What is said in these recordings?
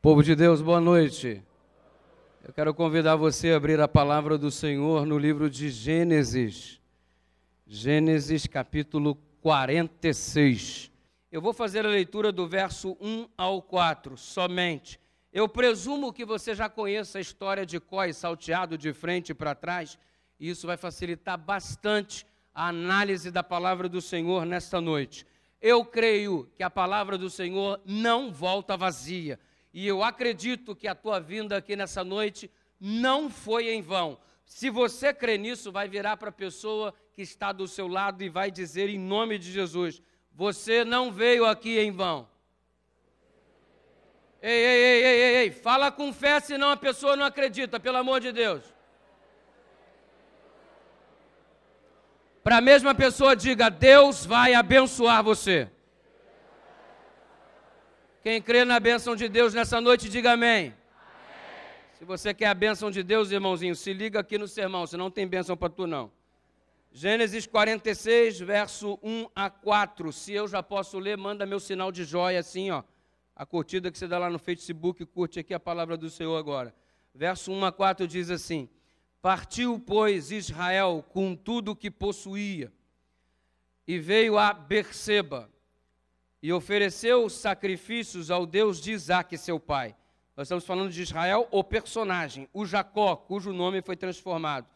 Povo de Deus, boa noite. Eu quero convidar você a abrir a palavra do Senhor no livro de Gênesis. Gênesis capítulo 46. Eu vou fazer a leitura do verso 1 ao 4, somente. Eu presumo que você já conheça a história de Coi salteado de frente para trás, e isso vai facilitar bastante a análise da palavra do Senhor nesta noite. Eu creio que a palavra do Senhor não volta vazia e eu acredito que a tua vinda aqui nessa noite não foi em vão. Se você crê nisso, vai virar para a pessoa que está do seu lado e vai dizer em nome de Jesus: Você não veio aqui em vão. Ei, ei, ei, ei, ei, ei, fala com fé, senão a pessoa não acredita, pelo amor de Deus. Para a mesma pessoa, diga: Deus vai abençoar você. Quem crê na bênção de Deus nessa noite, diga amém. amém. Se você quer a bênção de Deus, irmãozinho, se liga aqui no sermão, senão não tem bênção para tu não. Gênesis 46, verso 1 a 4. Se eu já posso ler, manda meu sinal de joia assim, ó. A curtida que você dá lá no Facebook, curte aqui a palavra do Senhor agora. Verso 1 a 4 diz assim: Partiu, pois, Israel com tudo o que possuía, e veio a Berseba, e ofereceu sacrifícios ao Deus de Isaac, seu pai. Nós estamos falando de Israel, o personagem, o Jacó, cujo nome foi transformado.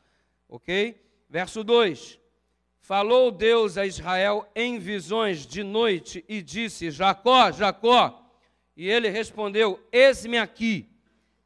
Ok? Verso 2: Falou Deus a Israel em visões de noite e disse: Jacó, Jacó. E ele respondeu: Eis-me aqui.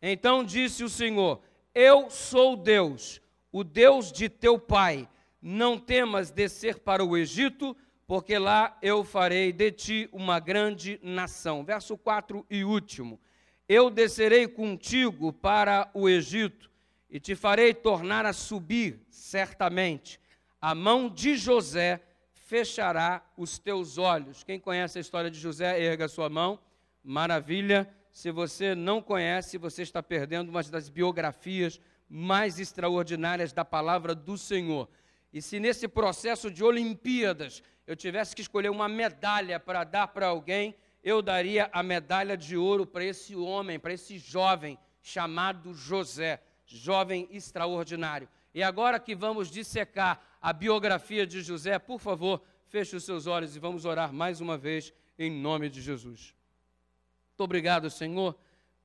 Então disse o Senhor: Eu sou Deus, o Deus de teu pai. Não temas descer para o Egito porque lá eu farei de ti uma grande nação. Verso 4 e último. Eu descerei contigo para o Egito e te farei tornar a subir, certamente. A mão de José fechará os teus olhos. Quem conhece a história de José, erga sua mão. Maravilha. Se você não conhece, você está perdendo uma das biografias mais extraordinárias da palavra do Senhor. E se nesse processo de Olimpíadas eu tivesse que escolher uma medalha para dar para alguém, eu daria a medalha de ouro para esse homem, para esse jovem chamado José, jovem extraordinário. E agora que vamos dissecar a biografia de José, por favor, feche os seus olhos e vamos orar mais uma vez em nome de Jesus. Muito obrigado, Senhor,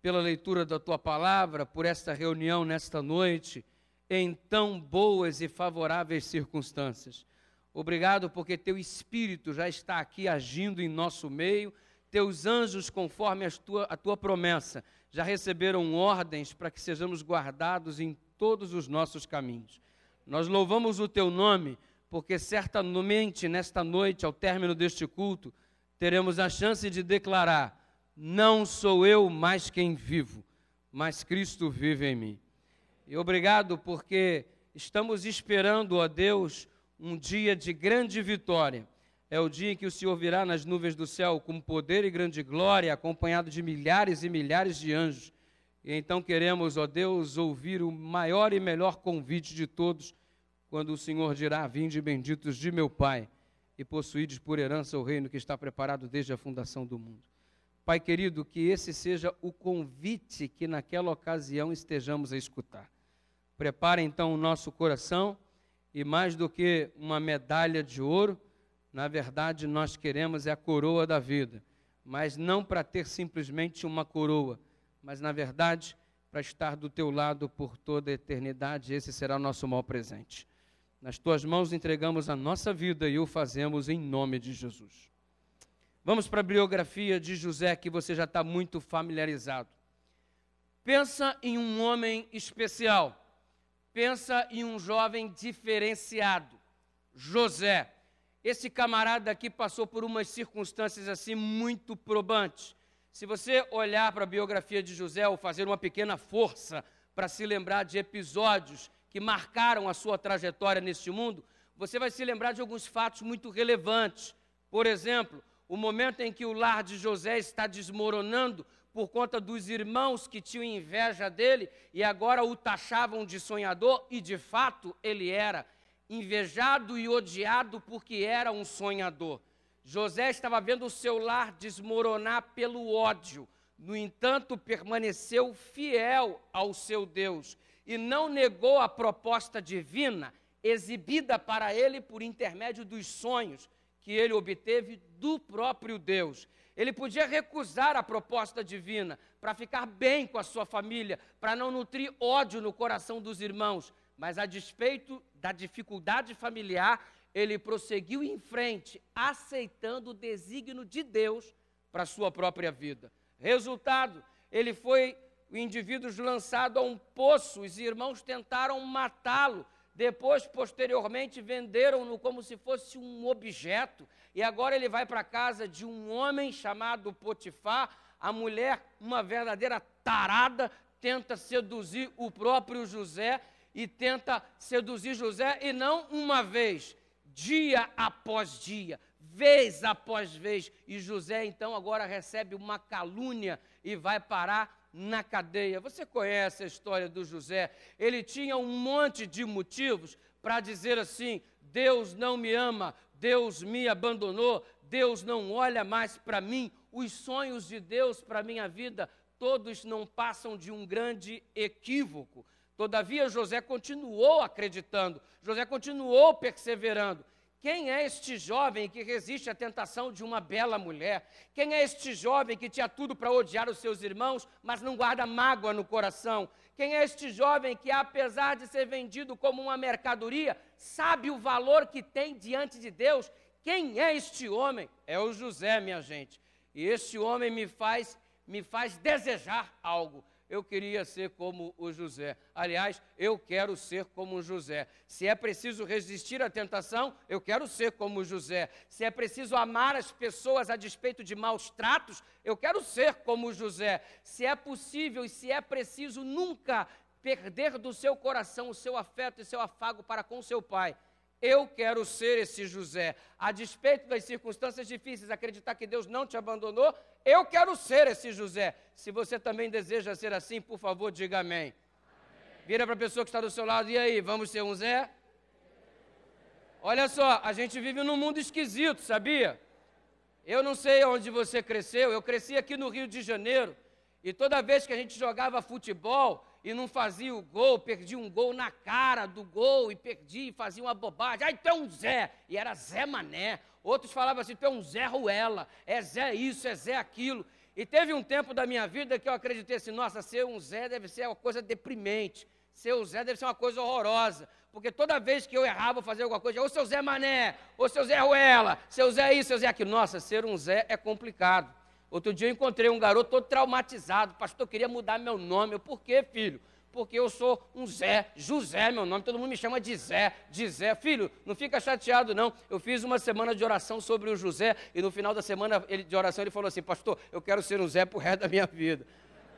pela leitura da tua palavra, por esta reunião nesta noite, em tão boas e favoráveis circunstâncias. Obrigado porque teu Espírito já está aqui agindo em nosso meio, teus anjos, conforme a tua, a tua promessa, já receberam ordens para que sejamos guardados em todos os nossos caminhos. Nós louvamos o teu nome, porque certamente nesta noite, ao término deste culto, teremos a chance de declarar: Não sou eu mais quem vivo, mas Cristo vive em mim. E obrigado porque estamos esperando, ó Deus, um dia de grande vitória. É o dia em que o Senhor virá nas nuvens do céu com poder e grande glória, acompanhado de milhares e milhares de anjos. E então queremos, ó Deus, ouvir o maior e melhor convite de todos, quando o Senhor dirá: Vinde benditos de meu Pai, e possuídes por herança o reino que está preparado desde a fundação do mundo. Pai querido, que esse seja o convite que naquela ocasião estejamos a escutar. Prepare então o nosso coração e mais do que uma medalha de ouro, na verdade nós queremos é a coroa da vida, mas não para ter simplesmente uma coroa, mas na verdade para estar do teu lado por toda a eternidade, esse será o nosso maior presente. Nas tuas mãos entregamos a nossa vida e o fazemos em nome de Jesus. Vamos para a biografia de José, que você já está muito familiarizado. Pensa em um homem especial pensa em um jovem diferenciado, José. Esse camarada aqui passou por umas circunstâncias assim muito probantes. Se você olhar para a biografia de José ou fazer uma pequena força para se lembrar de episódios que marcaram a sua trajetória neste mundo, você vai se lembrar de alguns fatos muito relevantes. Por exemplo, o momento em que o lar de José está desmoronando por conta dos irmãos que tinham inveja dele e agora o taxavam de sonhador, e de fato ele era invejado e odiado porque era um sonhador. José estava vendo o seu lar desmoronar pelo ódio No entanto, permaneceu fiel ao seu Deus e não negou a proposta divina exibida para ele por intermédio dos sonhos que ele obteve do próprio Deus. Ele podia recusar a proposta divina para ficar bem com a sua família, para não nutrir ódio no coração dos irmãos, mas a despeito da dificuldade familiar, ele prosseguiu em frente, aceitando o desígnio de Deus para a sua própria vida. Resultado, ele foi o indivíduo lançado a um poço, os irmãos tentaram matá-lo, depois, posteriormente, venderam-no como se fosse um objeto. E agora ele vai para a casa de um homem chamado Potifar. A mulher, uma verdadeira tarada, tenta seduzir o próprio José e tenta seduzir José, e não uma vez, dia após dia, vez após vez. E José, então, agora recebe uma calúnia e vai parar na cadeia. Você conhece a história do José? Ele tinha um monte de motivos para dizer assim: Deus não me ama, Deus me abandonou, Deus não olha mais para mim. Os sonhos de Deus para minha vida, todos não passam de um grande equívoco. Todavia, José continuou acreditando, José continuou perseverando. Quem é este jovem que resiste à tentação de uma bela mulher? Quem é este jovem que tinha tudo para odiar os seus irmãos, mas não guarda mágoa no coração? Quem é este jovem que, apesar de ser vendido como uma mercadoria, sabe o valor que tem diante de Deus? Quem é este homem? É o José, minha gente. E este homem me faz me faz desejar algo eu queria ser como o José. Aliás, eu quero ser como o José. Se é preciso resistir à tentação, eu quero ser como o José. Se é preciso amar as pessoas a despeito de maus tratos, eu quero ser como o José. Se é possível e se é preciso nunca perder do seu coração o seu afeto e seu afago para com seu pai, eu quero ser esse José. A despeito das circunstâncias difíceis, acreditar que Deus não te abandonou, eu quero ser esse José. Se você também deseja ser assim, por favor, diga amém. Vira para a pessoa que está do seu lado, e aí, vamos ser um Zé? Olha só, a gente vive num mundo esquisito, sabia? Eu não sei onde você cresceu, eu cresci aqui no Rio de Janeiro, e toda vez que a gente jogava futebol, e não fazia o gol, perdia um gol na cara do gol e perdia e fazia uma bobagem. Ai, tu é um Zé, e era Zé Mané. Outros falavam assim, tu é um Zé Ruela, é Zé isso, é Zé aquilo. E teve um tempo da minha vida que eu acreditei assim, nossa, ser um Zé deve ser uma coisa deprimente, ser o Zé deve ser uma coisa horrorosa. Porque toda vez que eu errava fazer alguma coisa, ou seu Zé Mané, ou seu Zé Ruela, seu Zé isso, seu Zé aquilo. Nossa, ser um Zé é complicado. Outro dia eu encontrei um garoto todo traumatizado. Pastor, queria mudar meu nome. Eu, por quê, filho? Porque eu sou um Zé, José, meu nome, todo mundo me chama de Zé, de Zé. Filho, não fica chateado, não. Eu fiz uma semana de oração sobre o José e no final da semana de oração ele falou assim: Pastor, eu quero ser um Zé por resto da minha vida.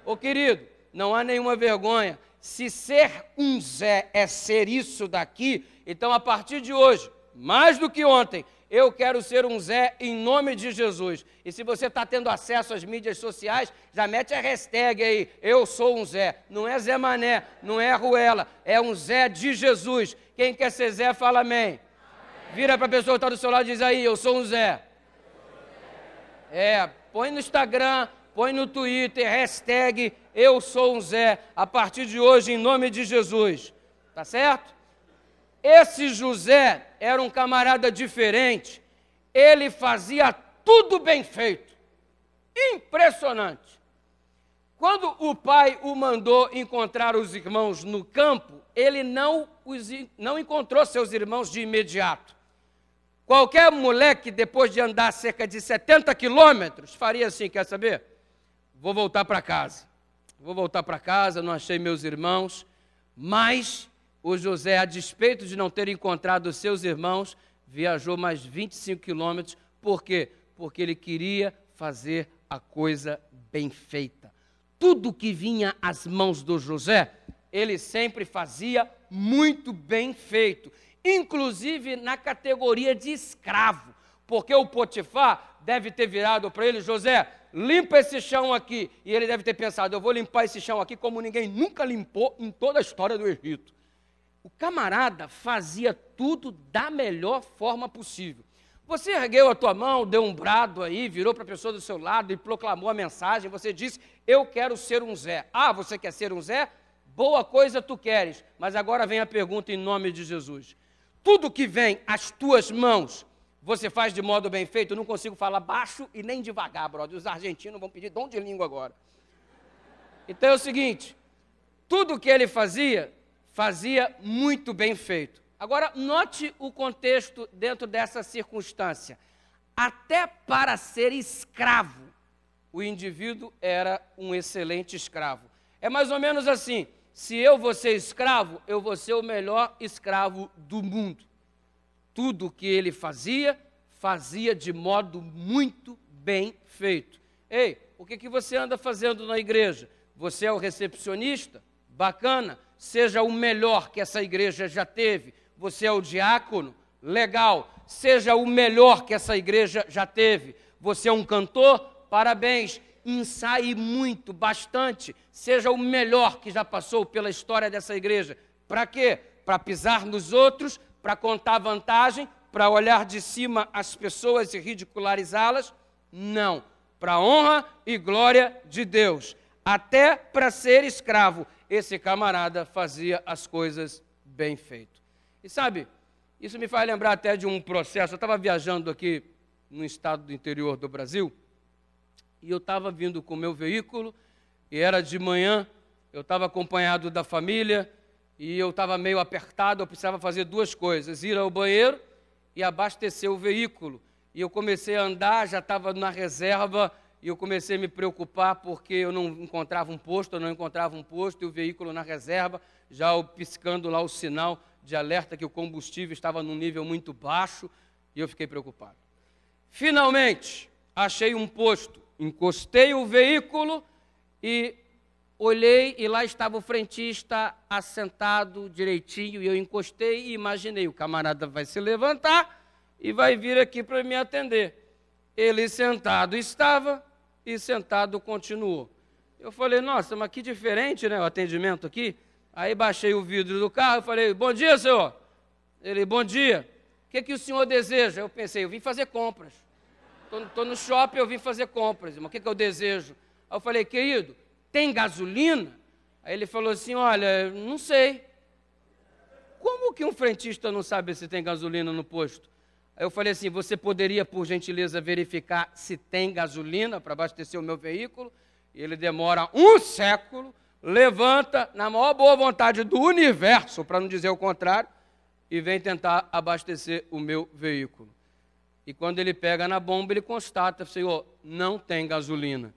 Ô querido, não há nenhuma vergonha. Se ser um Zé é ser isso daqui, então a partir de hoje, mais do que ontem, eu quero ser um Zé em nome de Jesus. E se você está tendo acesso às mídias sociais, já mete a hashtag aí, eu sou um Zé. Não é Zé Mané, não é Ruela, é um Zé de Jesus. Quem quer ser Zé, fala amém. amém. Vira para a pessoa que está do seu lado e diz aí, eu sou um Zé. É, põe no Instagram, põe no Twitter, hashtag eu sou um Zé, a partir de hoje, em nome de Jesus. Tá certo? Esse José era um camarada diferente, ele fazia tudo bem feito. Impressionante. Quando o pai o mandou encontrar os irmãos no campo, ele não, os, não encontrou seus irmãos de imediato. Qualquer moleque, depois de andar cerca de 70 quilômetros, faria assim: quer saber? Vou voltar para casa. Vou voltar para casa, não achei meus irmãos, mas o José, a despeito de não ter encontrado seus irmãos, viajou mais 25 quilômetros. Por quê? Porque ele queria fazer a coisa bem feita. Tudo que vinha às mãos do José, ele sempre fazia muito bem feito, inclusive na categoria de escravo, porque o Potifar deve ter virado para ele, José, limpa esse chão aqui. E ele deve ter pensado, eu vou limpar esse chão aqui como ninguém nunca limpou em toda a história do Egito. O camarada fazia tudo da melhor forma possível. Você ergueu a tua mão, deu um brado aí, virou para a pessoa do seu lado e proclamou a mensagem. Você disse: Eu quero ser um Zé. Ah, você quer ser um Zé? Boa coisa tu queres. Mas agora vem a pergunta em nome de Jesus. Tudo que vem às tuas mãos, você faz de modo bem feito? Eu não consigo falar baixo e nem devagar, brother. Os argentinos vão pedir dom de língua agora. Então é o seguinte: tudo que ele fazia, fazia muito bem feito. Agora, note o contexto dentro dessa circunstância. Até para ser escravo, o indivíduo era um excelente escravo. É mais ou menos assim: se eu vou ser escravo, eu vou ser o melhor escravo do mundo. Tudo que ele fazia, fazia de modo muito bem feito. Ei, o que, que você anda fazendo na igreja? Você é o recepcionista? Bacana, seja o melhor que essa igreja já teve você é o diácono, legal, seja o melhor que essa igreja já teve. Você é um cantor, parabéns, ensaie muito, bastante, seja o melhor que já passou pela história dessa igreja. Para quê? Para pisar nos outros, para contar vantagem, para olhar de cima as pessoas e ridicularizá-las? Não. Para honra e glória de Deus. Até para ser escravo, esse camarada fazia as coisas bem feitas. E sabe, isso me faz lembrar até de um processo. Eu estava viajando aqui no estado do interior do Brasil e eu estava vindo com o meu veículo e era de manhã, eu estava acompanhado da família e eu estava meio apertado, eu precisava fazer duas coisas: ir ao banheiro e abastecer o veículo. E eu comecei a andar, já estava na reserva e eu comecei a me preocupar porque eu não encontrava um posto, eu não encontrava um posto e o veículo na reserva, já piscando lá o sinal de alerta que o combustível estava num nível muito baixo e eu fiquei preocupado. Finalmente, achei um posto, encostei o veículo e olhei e lá estava o frentista assentado direitinho e eu encostei e imaginei, o camarada vai se levantar e vai vir aqui para me atender. Ele sentado estava e sentado continuou. Eu falei, nossa, mas que diferente né, o atendimento aqui. Aí baixei o vidro do carro e falei: Bom dia, senhor. Ele: Bom dia. O que, que o senhor deseja? Eu pensei: Eu vim fazer compras. Estou no shopping, eu vim fazer compras. Mas o que, que eu desejo? Aí eu falei: Querido, tem gasolina? Aí ele falou assim: Olha, não sei. Como que um frentista não sabe se tem gasolina no posto? Aí eu falei assim: Você poderia, por gentileza, verificar se tem gasolina para abastecer o meu veículo? E ele demora um século levanta na maior boa vontade do universo, para não dizer o contrário, e vem tentar abastecer o meu veículo. E quando ele pega na bomba, ele constata, Senhor, não tem gasolina.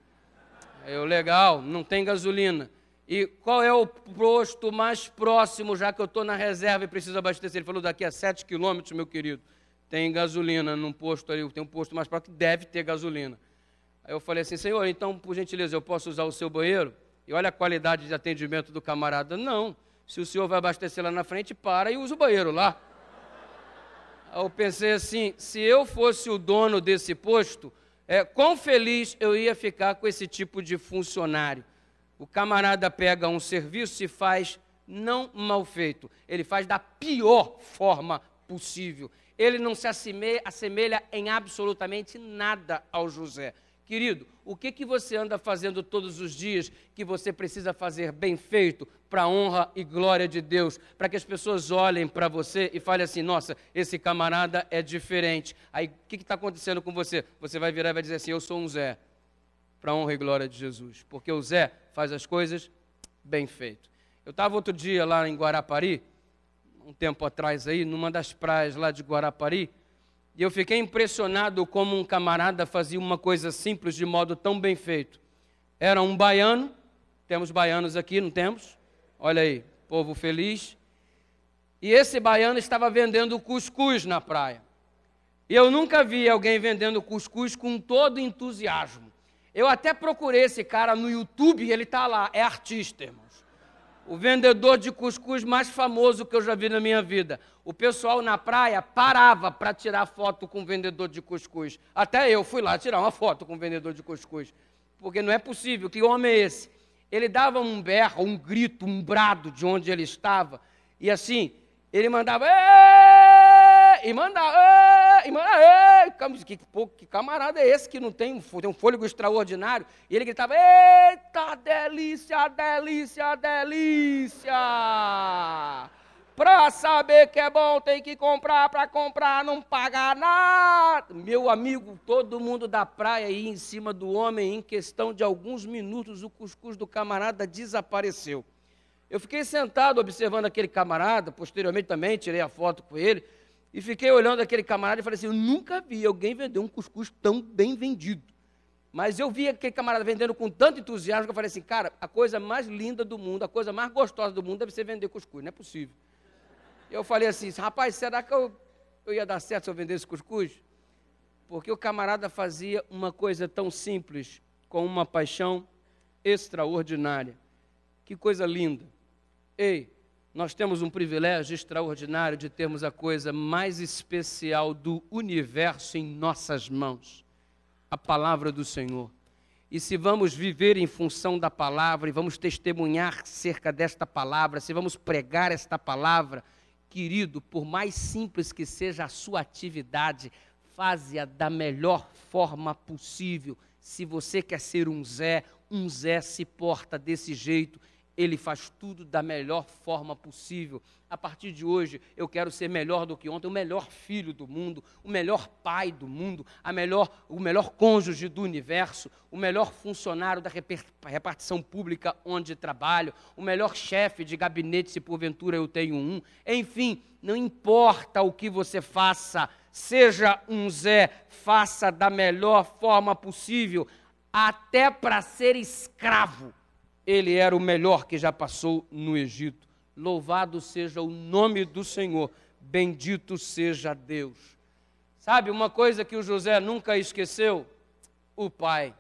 Eu, legal, não tem gasolina. E qual é o posto mais próximo, já que eu estou na reserva e preciso abastecer? Ele falou, daqui a sete quilômetros, meu querido, tem gasolina num posto ali, tem um posto mais próximo que deve ter gasolina. Aí eu falei assim, Senhor, então, por gentileza, eu posso usar o seu banheiro? E olha a qualidade de atendimento do camarada. Não. Se o senhor vai abastecer lá na frente, para e usa o banheiro lá. Aí eu pensei assim: se eu fosse o dono desse posto, é, quão feliz eu ia ficar com esse tipo de funcionário. O camarada pega um serviço e faz não mal feito, ele faz da pior forma possível. Ele não se assemelha, assemelha em absolutamente nada ao José. Querido, o que, que você anda fazendo todos os dias que você precisa fazer bem feito para a honra e glória de Deus? Para que as pessoas olhem para você e falem assim: nossa, esse camarada é diferente. Aí o que está acontecendo com você? Você vai virar e vai dizer assim: eu sou um Zé, para a honra e glória de Jesus. Porque o Zé faz as coisas bem feito. Eu estava outro dia lá em Guarapari, um tempo atrás aí, numa das praias lá de Guarapari. E eu fiquei impressionado como um camarada fazia uma coisa simples de modo tão bem feito. Era um baiano, temos baianos aqui, não temos? Olha aí, povo feliz. E esse baiano estava vendendo cuscuz na praia. E eu nunca vi alguém vendendo cuscuz com todo entusiasmo. Eu até procurei esse cara no YouTube ele está lá, é artista, irmão o vendedor de cuscuz mais famoso que eu já vi na minha vida. O pessoal na praia parava para tirar foto com o vendedor de cuscuz. Até eu fui lá tirar uma foto com o vendedor de cuscuz. Porque não é possível. Que homem é esse? Ele dava um berro, um grito, um brado de onde ele estava. E assim, ele mandava. E manda, ei, e manda, ei. Que, que camarada é esse que não tem, tem um fôlego extraordinário? E ele gritava, eita, delícia, delícia, delícia. Para saber que é bom, tem que comprar, para comprar não pagar nada. Meu amigo, todo mundo da praia aí em cima do homem, em questão de alguns minutos, o cuscuz do camarada desapareceu. Eu fiquei sentado observando aquele camarada, posteriormente também tirei a foto com ele, e fiquei olhando aquele camarada e falei assim: eu nunca vi alguém vender um cuscuz tão bem vendido. Mas eu vi aquele camarada vendendo com tanto entusiasmo que eu falei assim: cara, a coisa mais linda do mundo, a coisa mais gostosa do mundo deve ser vender cuscuz, não é possível. Eu falei assim, rapaz, será que eu, eu ia dar certo se eu vendesse cuscuz? Porque o camarada fazia uma coisa tão simples, com uma paixão extraordinária. Que coisa linda. Ei, nós temos um privilégio extraordinário de termos a coisa mais especial do universo em nossas mãos a palavra do Senhor. E se vamos viver em função da palavra e vamos testemunhar cerca desta palavra, se vamos pregar esta palavra, querido, por mais simples que seja a sua atividade, faze-a da melhor forma possível. Se você quer ser um Zé, um Zé se porta desse jeito ele faz tudo da melhor forma possível. A partir de hoje, eu quero ser melhor do que ontem, o melhor filho do mundo, o melhor pai do mundo, a melhor, o melhor cônjuge do universo, o melhor funcionário da repartição pública onde trabalho, o melhor chefe de gabinete, se porventura eu tenho um. Enfim, não importa o que você faça, seja um Zé, faça da melhor forma possível, até para ser escravo ele era o melhor que já passou no Egito. Louvado seja o nome do Senhor, bendito seja Deus. Sabe uma coisa que o José nunca esqueceu? O pai.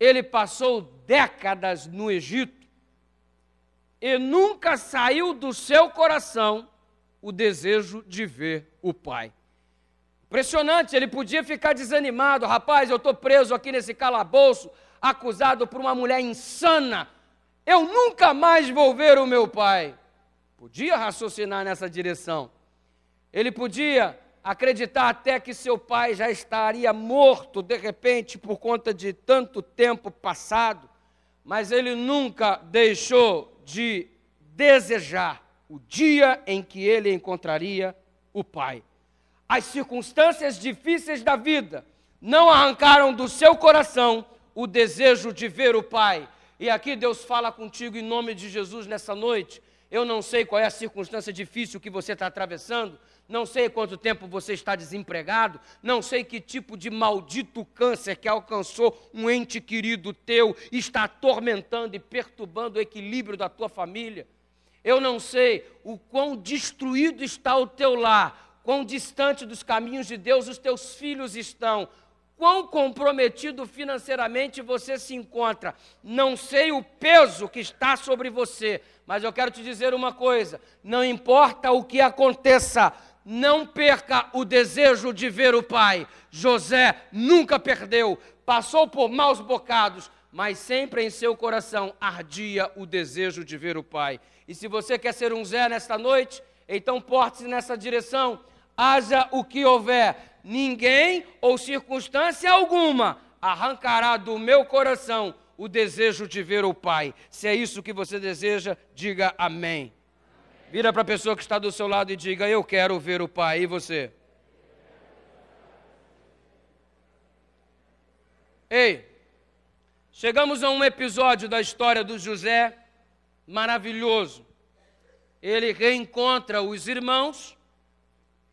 Ele passou décadas no Egito e nunca saiu do seu coração o desejo de ver o pai. Impressionante, ele podia ficar desanimado, rapaz, eu estou preso aqui nesse calabouço, acusado por uma mulher insana. Eu nunca mais vou ver o meu pai. Podia raciocinar nessa direção. Ele podia acreditar até que seu pai já estaria morto de repente por conta de tanto tempo passado, mas ele nunca deixou de desejar o dia em que ele encontraria o pai. As circunstâncias difíceis da vida não arrancaram do seu coração o desejo de ver o Pai. E aqui Deus fala contigo em nome de Jesus nessa noite. Eu não sei qual é a circunstância difícil que você está atravessando, não sei quanto tempo você está desempregado, não sei que tipo de maldito câncer que alcançou um ente querido teu está atormentando e perturbando o equilíbrio da tua família. Eu não sei o quão destruído está o teu lar, quão distante dos caminhos de Deus os teus filhos estão, quão comprometido financeiramente você se encontra. Não sei o peso que está sobre você, mas eu quero te dizer uma coisa: não importa o que aconteça, não perca o desejo de ver o Pai. José nunca perdeu, passou por maus bocados, mas sempre em seu coração ardia o desejo de ver o Pai. E se você quer ser um Zé nesta noite, então porte-se nessa direção, haja o que houver ninguém ou circunstância alguma arrancará do meu coração o desejo de ver o Pai. Se é isso que você deseja, diga amém. Vira para a pessoa que está do seu lado e diga: Eu quero ver o Pai. E você? Ei, chegamos a um episódio da história do José maravilhoso. Ele reencontra os irmãos,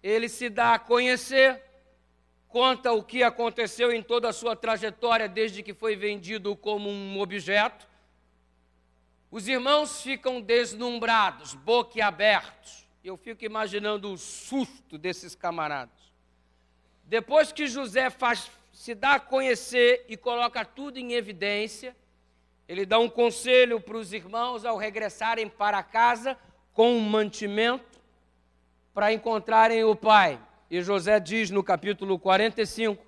ele se dá a conhecer conta o que aconteceu em toda a sua trajetória desde que foi vendido como um objeto. Os irmãos ficam deslumbrados, boquiabertos. Eu fico imaginando o susto desses camaradas. Depois que José faz, se dá a conhecer e coloca tudo em evidência, ele dá um conselho para os irmãos ao regressarem para casa com um mantimento para encontrarem o pai. E José diz no capítulo 45,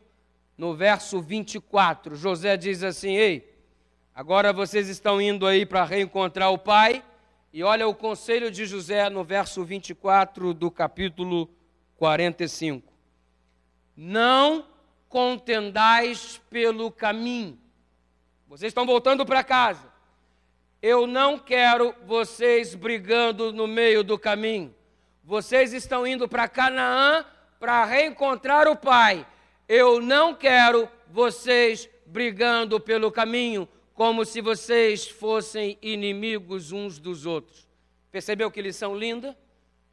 no verso 24: José diz assim: Ei, agora vocês estão indo aí para reencontrar o pai. E olha o conselho de José no verso 24 do capítulo 45. Não contendais pelo caminho. Vocês estão voltando para casa. Eu não quero vocês brigando no meio do caminho. Vocês estão indo para Canaã para reencontrar o Pai. Eu não quero vocês brigando pelo caminho, como se vocês fossem inimigos uns dos outros. Percebeu que lição linda?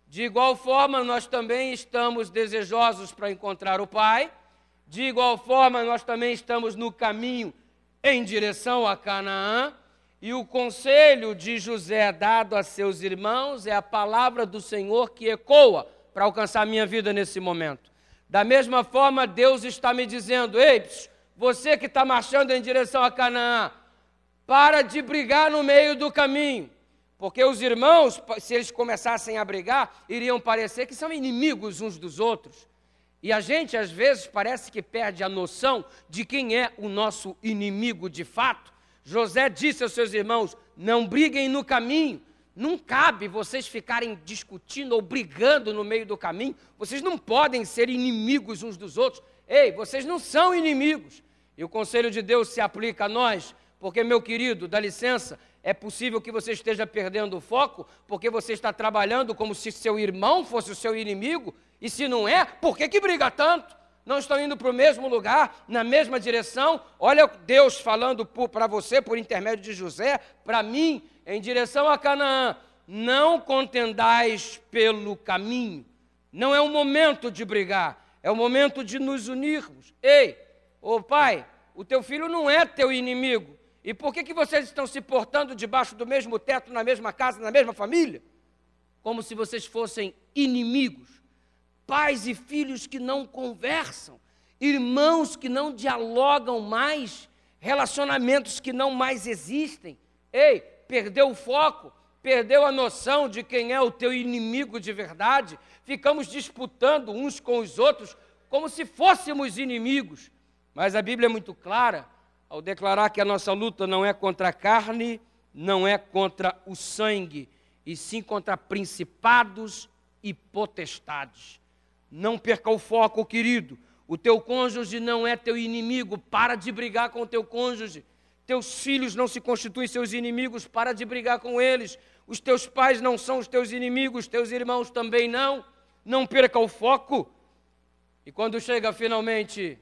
De igual forma, nós também estamos desejosos para encontrar o Pai. De igual forma, nós também estamos no caminho em direção a Canaã. E o conselho de José dado a seus irmãos é a palavra do Senhor que ecoa para alcançar a minha vida nesse momento. Da mesma forma, Deus está me dizendo: ei, você que está marchando em direção a Canaã, para de brigar no meio do caminho. Porque os irmãos, se eles começassem a brigar, iriam parecer que são inimigos uns dos outros. E a gente, às vezes, parece que perde a noção de quem é o nosso inimigo de fato José disse aos seus irmãos: não briguem no caminho. Não cabe vocês ficarem discutindo ou brigando no meio do caminho. Vocês não podem ser inimigos uns dos outros. Ei, vocês não são inimigos. E o conselho de Deus se aplica a nós, porque, meu querido, dá licença, é possível que você esteja perdendo o foco, porque você está trabalhando como se seu irmão fosse o seu inimigo, e se não é, por que, que briga tanto? Não estão indo para o mesmo lugar, na mesma direção. Olha Deus falando para você por intermédio de José, para mim, em direção a Canaã. Não contendais pelo caminho. Não é o momento de brigar, é o momento de nos unirmos. Ei, ô pai, o teu filho não é teu inimigo. E por que, que vocês estão se portando debaixo do mesmo teto, na mesma casa, na mesma família? Como se vocês fossem inimigos pais e filhos que não conversam, irmãos que não dialogam mais, relacionamentos que não mais existem. Ei, perdeu o foco, perdeu a noção de quem é o teu inimigo de verdade, ficamos disputando uns com os outros como se fôssemos inimigos. Mas a Bíblia é muito clara ao declarar que a nossa luta não é contra a carne, não é contra o sangue, e sim contra principados e potestades. Não perca o foco, querido. O teu cônjuge não é teu inimigo. Para de brigar com o teu cônjuge. Teus filhos não se constituem seus inimigos. Para de brigar com eles. Os teus pais não são os teus inimigos. Teus irmãos também não. Não perca o foco. E quando chega finalmente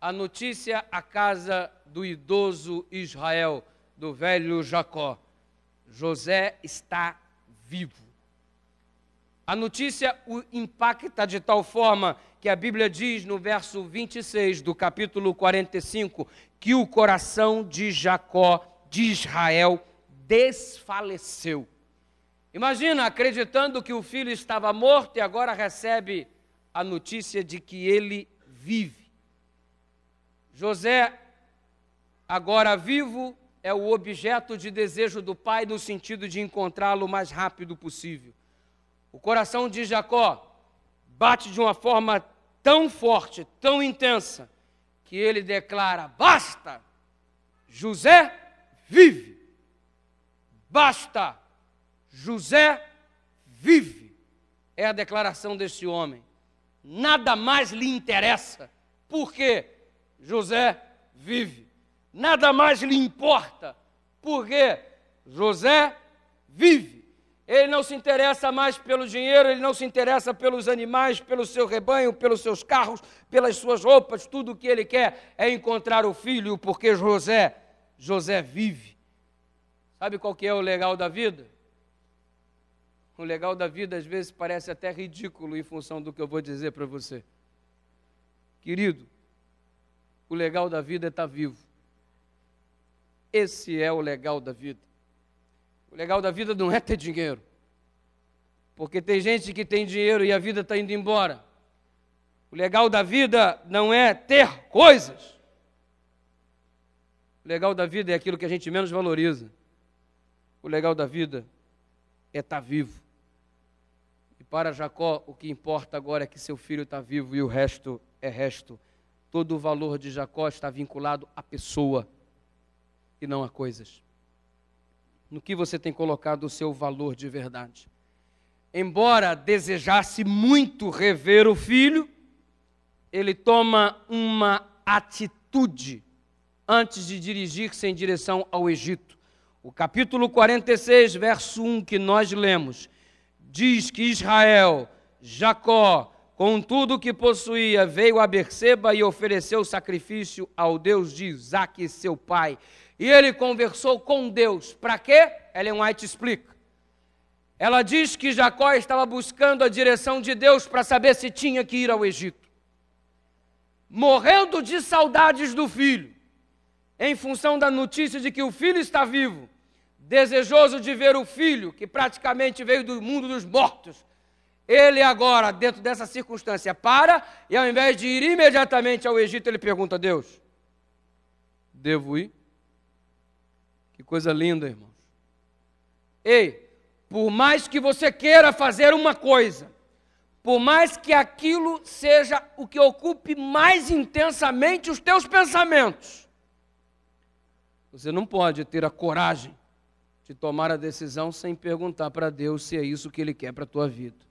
a notícia à casa do idoso Israel, do velho Jacó, José está vivo. A notícia o impacta de tal forma que a Bíblia diz no verso 26 do capítulo 45 que o coração de Jacó, de Israel, desfaleceu. Imagina, acreditando que o filho estava morto e agora recebe a notícia de que ele vive. José, agora vivo, é o objeto de desejo do pai no sentido de encontrá-lo o mais rápido possível. O coração de Jacó bate de uma forma tão forte, tão intensa, que ele declara: basta, José vive. Basta, José vive. É a declaração desse homem. Nada mais lhe interessa, porque José vive. Nada mais lhe importa, porque José vive. Ele não se interessa mais pelo dinheiro, ele não se interessa pelos animais, pelo seu rebanho, pelos seus carros, pelas suas roupas, tudo o que ele quer é encontrar o filho, porque José, José vive. Sabe qual que é o legal da vida? O legal da vida às vezes parece até ridículo em função do que eu vou dizer para você. Querido, o legal da vida é estar tá vivo. Esse é o legal da vida. O legal da vida não é ter dinheiro. Porque tem gente que tem dinheiro e a vida está indo embora. O legal da vida não é ter coisas. O legal da vida é aquilo que a gente menos valoriza. O legal da vida é estar tá vivo. E para Jacó, o que importa agora é que seu filho está vivo e o resto é resto. Todo o valor de Jacó está vinculado à pessoa e não a coisas no que você tem colocado o seu valor de verdade. embora desejasse muito rever o filho, ele toma uma atitude antes de dirigir-se em direção ao Egito. O capítulo 46, verso 1 que nós lemos, diz que Israel, Jacó, com tudo o que possuía, veio a Berseba e ofereceu sacrifício ao Deus de Isaac, seu pai. E ele conversou com Deus. Para quê? Ellen White explica. Ela diz que Jacó estava buscando a direção de Deus para saber se tinha que ir ao Egito. Morrendo de saudades do filho, em função da notícia de que o filho está vivo, desejoso de ver o filho, que praticamente veio do mundo dos mortos, ele agora, dentro dessa circunstância, para e ao invés de ir imediatamente ao Egito, ele pergunta a Deus: Devo ir? Que coisa linda, irmãos. Ei, por mais que você queira fazer uma coisa, por mais que aquilo seja o que ocupe mais intensamente os teus pensamentos, você não pode ter a coragem de tomar a decisão sem perguntar para Deus se é isso que Ele quer para a tua vida.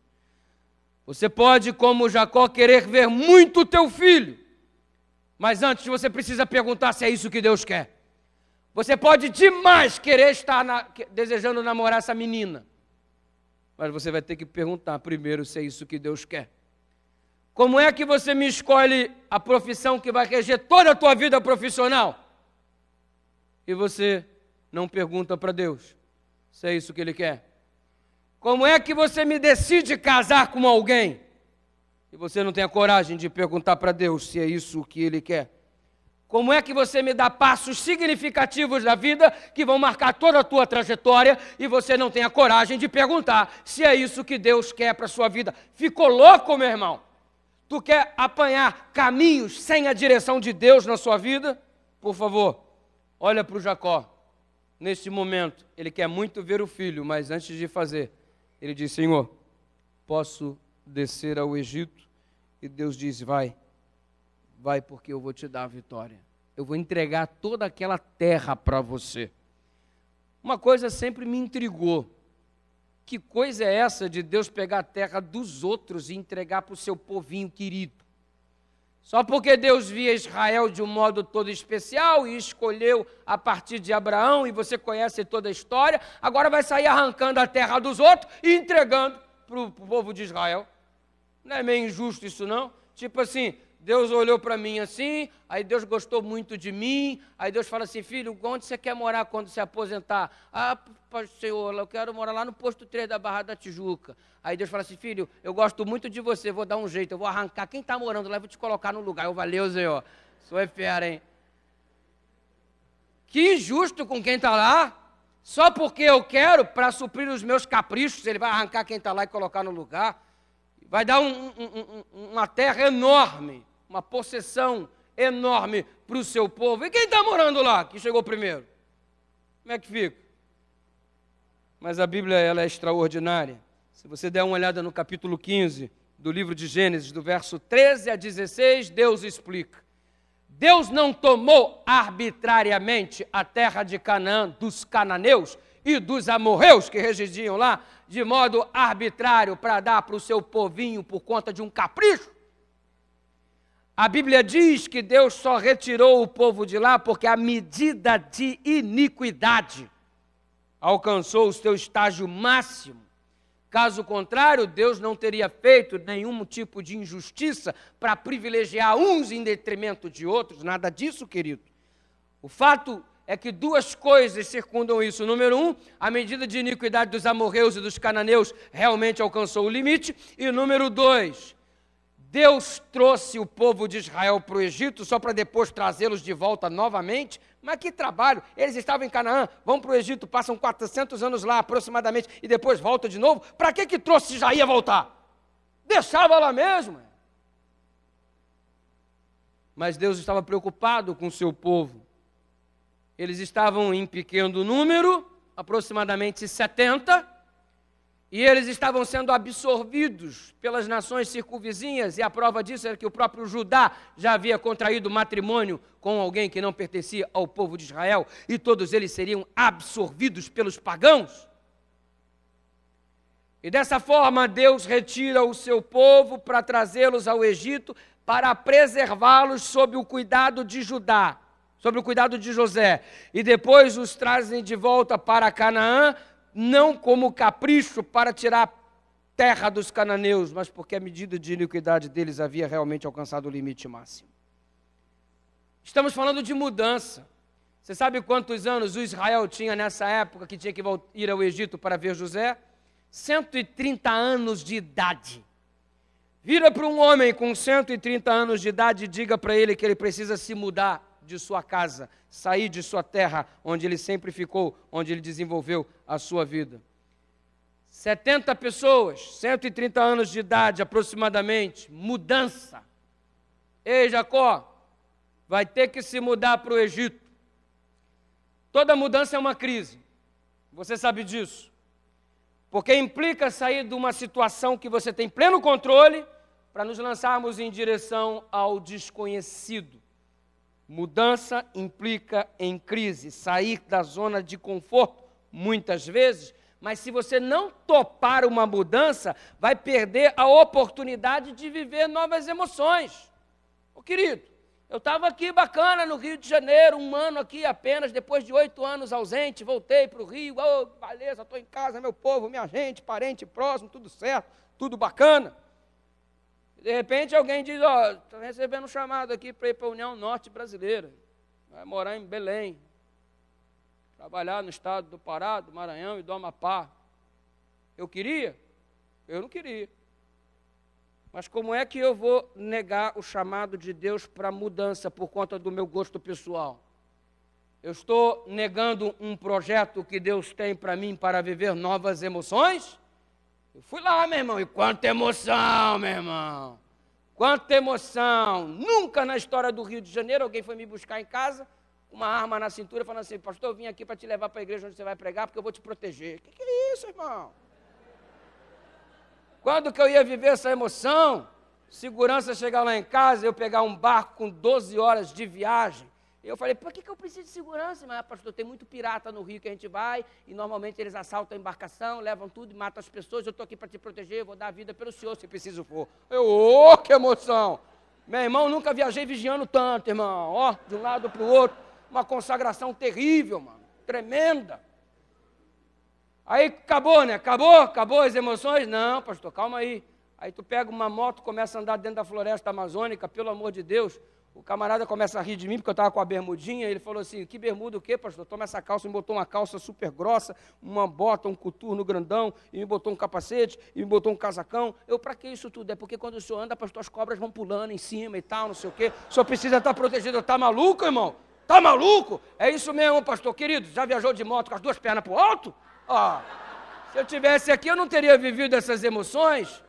Você pode, como Jacó, querer ver muito o teu filho, mas antes você precisa perguntar se é isso que Deus quer. Você pode demais querer estar na, desejando namorar essa menina, mas você vai ter que perguntar primeiro se é isso que Deus quer. Como é que você me escolhe a profissão que vai reger toda a tua vida profissional? E você não pergunta para Deus se é isso que Ele quer. Como é que você me decide casar com alguém? E você não tem a coragem de perguntar para Deus se é isso que Ele quer. Como é que você me dá passos significativos da vida que vão marcar toda a tua trajetória e você não tem a coragem de perguntar se é isso que Deus quer para a sua vida? Ficou louco, meu irmão? Tu quer apanhar caminhos sem a direção de Deus na sua vida? Por favor, olha para o Jacó. Neste momento, ele quer muito ver o filho, mas antes de fazer, ele diz: Senhor, posso descer ao Egito? E Deus diz: Vai, vai, porque eu vou te dar a vitória. Eu vou entregar toda aquela terra para você. Uma coisa sempre me intrigou. Que coisa é essa de Deus pegar a terra dos outros e entregar para o seu povinho querido? Só porque Deus via Israel de um modo todo especial e escolheu a partir de Abraão, e você conhece toda a história, agora vai sair arrancando a terra dos outros e entregando para o povo de Israel. Não é meio injusto isso, não? Tipo assim, Deus olhou para mim assim, aí Deus gostou muito de mim, aí Deus fala assim, filho, onde você quer morar quando se aposentar? Ah, Senhor, eu quero morar lá no posto 3 da Barra da Tijuca. Aí Deus fala assim, filho, eu gosto muito de você, vou dar um jeito, eu vou arrancar quem está morando lá, vou te colocar no lugar. Eu valeu, Senhor. Sou é fera, hein? Que injusto com quem está lá. Só porque eu quero, para suprir os meus caprichos, ele vai arrancar quem está lá e colocar no lugar. Vai dar um, um, um, uma terra enorme uma possessão enorme para o seu povo. E quem está morando lá, que chegou primeiro? Como é que fica? Mas a Bíblia ela é extraordinária. Se você der uma olhada no capítulo 15 do livro de Gênesis, do verso 13 a 16, Deus explica. Deus não tomou arbitrariamente a terra de Canaã dos cananeus e dos amorreus que residiam lá, de modo arbitrário, para dar para o seu povinho por conta de um capricho. A Bíblia diz que Deus só retirou o povo de lá porque a medida de iniquidade alcançou o seu estágio máximo. Caso contrário, Deus não teria feito nenhum tipo de injustiça para privilegiar uns em detrimento de outros, nada disso, querido. O fato é que duas coisas circundam isso. Número um, a medida de iniquidade dos amorreus e dos cananeus realmente alcançou o limite. E número dois, Deus trouxe o povo de Israel para o Egito só para depois trazê-los de volta novamente. Mas que trabalho! Eles estavam em Canaã, vão para o Egito, passam 400 anos lá aproximadamente e depois voltam de novo. Para que que trouxe se já ia voltar? Deixava lá mesmo. Mas Deus estava preocupado com o seu povo. Eles estavam em pequeno número, aproximadamente 70, e eles estavam sendo absorvidos pelas nações circunvizinhas, e a prova disso era que o próprio Judá já havia contraído matrimônio com alguém que não pertencia ao povo de Israel, e todos eles seriam absorvidos pelos pagãos. E dessa forma, Deus retira o seu povo para trazê-los ao Egito, para preservá-los sob o cuidado de Judá, sob o cuidado de José. E depois os trazem de volta para Canaã, não como capricho para tirar terra dos cananeus, mas porque a medida de iniquidade deles havia realmente alcançado o limite máximo. Estamos falando de mudança. Você sabe quantos anos o Israel tinha nessa época que tinha que ir ao Egito para ver José? 130 anos de idade. Vira para um homem com 130 anos de idade e diga para ele que ele precisa se mudar de sua casa, sair de sua terra, onde ele sempre ficou, onde ele desenvolveu a sua vida. 70 pessoas, 130 anos de idade aproximadamente, mudança. Ei, Jacó, vai ter que se mudar para o Egito. Toda mudança é uma crise. Você sabe disso. Porque implica sair de uma situação que você tem pleno controle para nos lançarmos em direção ao desconhecido. Mudança implica em crise, sair da zona de conforto, muitas vezes, mas se você não topar uma mudança, vai perder a oportunidade de viver novas emoções. Ô querido, eu estava aqui bacana no Rio de Janeiro, um ano aqui apenas, depois de oito anos ausente, voltei para o Rio, oh, beleza, estou em casa, meu povo, minha gente, parente próximo, tudo certo, tudo bacana. De repente alguém diz, ó, oh, estou recebendo um chamado aqui para ir para a União Norte Brasileira, vai morar em Belém, trabalhar no estado do Pará, do Maranhão e do Amapá. Eu queria? Eu não queria. Mas como é que eu vou negar o chamado de Deus para mudança por conta do meu gosto pessoal? Eu estou negando um projeto que Deus tem para mim para viver novas emoções? Eu fui lá, meu irmão, e quanta emoção, meu irmão! Quanta emoção! Nunca na história do Rio de Janeiro alguém foi me buscar em casa uma arma na cintura falando assim: Pastor, eu vim aqui para te levar para a igreja onde você vai pregar porque eu vou te proteger. O que, que é isso, irmão? Quando que eu ia viver essa emoção? Segurança chegar lá em casa, eu pegar um barco com 12 horas de viagem. Eu falei, por que, que eu preciso de segurança? Mas, pastor, tem muito pirata no rio que a gente vai, e normalmente eles assaltam a embarcação, levam tudo e matam as pessoas. Eu estou aqui para te proteger, vou dar a vida pelo senhor, se preciso for. Eu, ô, oh, que emoção! Meu irmão, nunca viajei vigiando tanto, irmão. Ó, de um lado para o outro, uma consagração terrível, mano, tremenda. Aí acabou, né? Acabou? Acabou as emoções? Não, pastor, calma aí. Aí tu pega uma moto, começa a andar dentro da floresta amazônica, pelo amor de Deus. O camarada começa a rir de mim, porque eu estava com a bermudinha. Ele falou assim: Que bermuda o quê, pastor? Toma essa calça. Me botou uma calça super grossa, uma bota, um coturno grandão, e me botou um capacete, e me botou um casacão. Eu, para que isso tudo? É porque quando o senhor anda, pastor, as cobras vão pulando em cima e tal, não sei o quê. O senhor precisa estar protegido. Está maluco, irmão? Está maluco? É isso mesmo, pastor. Querido, já viajou de moto com as duas pernas para o alto? Ó, se eu tivesse aqui, eu não teria vivido essas emoções.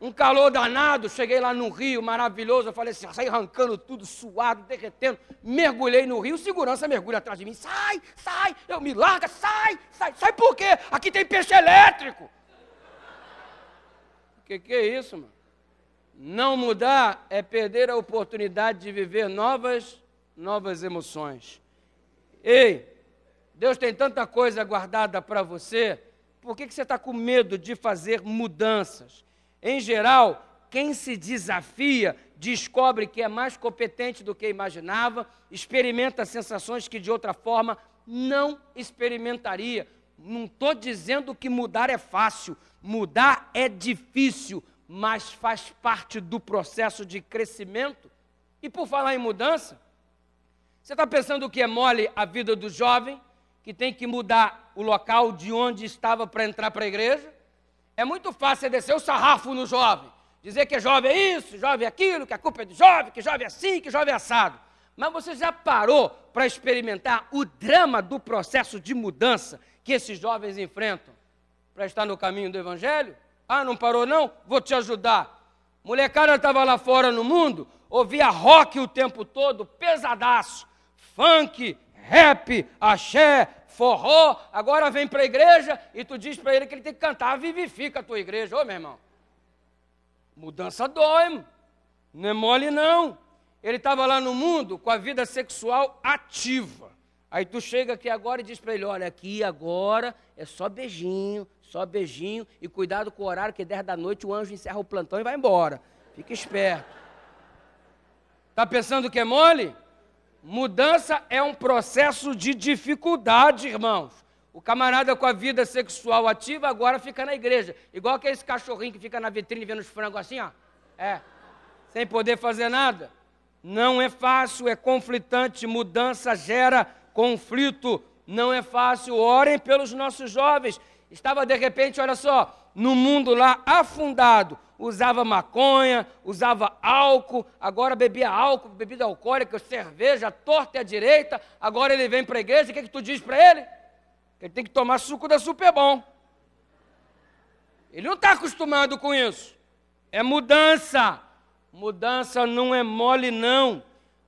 Um calor danado, cheguei lá no rio, maravilhoso. Eu falei assim, saí arrancando tudo, suado, derretendo. Mergulhei no rio, segurança mergulha atrás de mim. Sai, sai, eu me larga, sai, sai. Sai por quê? Aqui tem peixe elétrico. O que, que é isso, mano? Não mudar é perder a oportunidade de viver novas, novas emoções. Ei, Deus tem tanta coisa guardada para você, por que, que você está com medo de fazer mudanças? Em geral, quem se desafia descobre que é mais competente do que imaginava, experimenta sensações que de outra forma não experimentaria. Não estou dizendo que mudar é fácil, mudar é difícil, mas faz parte do processo de crescimento. E por falar em mudança, você está pensando que é mole a vida do jovem? que tem que mudar o local de onde estava para entrar para a igreja. É muito fácil descer o sarrafo no jovem, dizer que jovem é isso, jovem é aquilo, que a culpa é do jovem, que jovem é assim, que jovem é assado. Mas você já parou para experimentar o drama do processo de mudança que esses jovens enfrentam para estar no caminho do Evangelho? Ah, não parou não? Vou te ajudar. Molecada estava lá fora no mundo, ouvia rock o tempo todo, pesadaço, funk, rap, axé, forró, agora vem para a igreja e tu diz para ele que ele tem que cantar, vivifica a tua igreja. Ô meu irmão, mudança dói, não é mole não. Ele estava lá no mundo com a vida sexual ativa. Aí tu chega aqui agora e diz para ele: olha, aqui agora é só beijinho, só beijinho, e cuidado com o horário que 10 da noite o anjo encerra o plantão e vai embora. Fica esperto. Tá pensando que é mole? Mudança é um processo de dificuldade, irmãos. O camarada com a vida sexual ativa agora fica na igreja. Igual aquele cachorrinho que fica na vitrine vendo os frangos assim, ó. É. Sem poder fazer nada. Não é fácil, é conflitante. Mudança gera conflito. Não é fácil. Orem pelos nossos jovens. Estava de repente, olha só, no mundo lá afundado. Usava maconha, usava álcool, agora bebia álcool, bebida alcoólica, cerveja, torta e à direita. Agora ele vem para a igreja, o que, é que tu diz para ele? Ele tem que tomar suco da Super Bom. Ele não está acostumado com isso. É mudança. Mudança não é mole, não.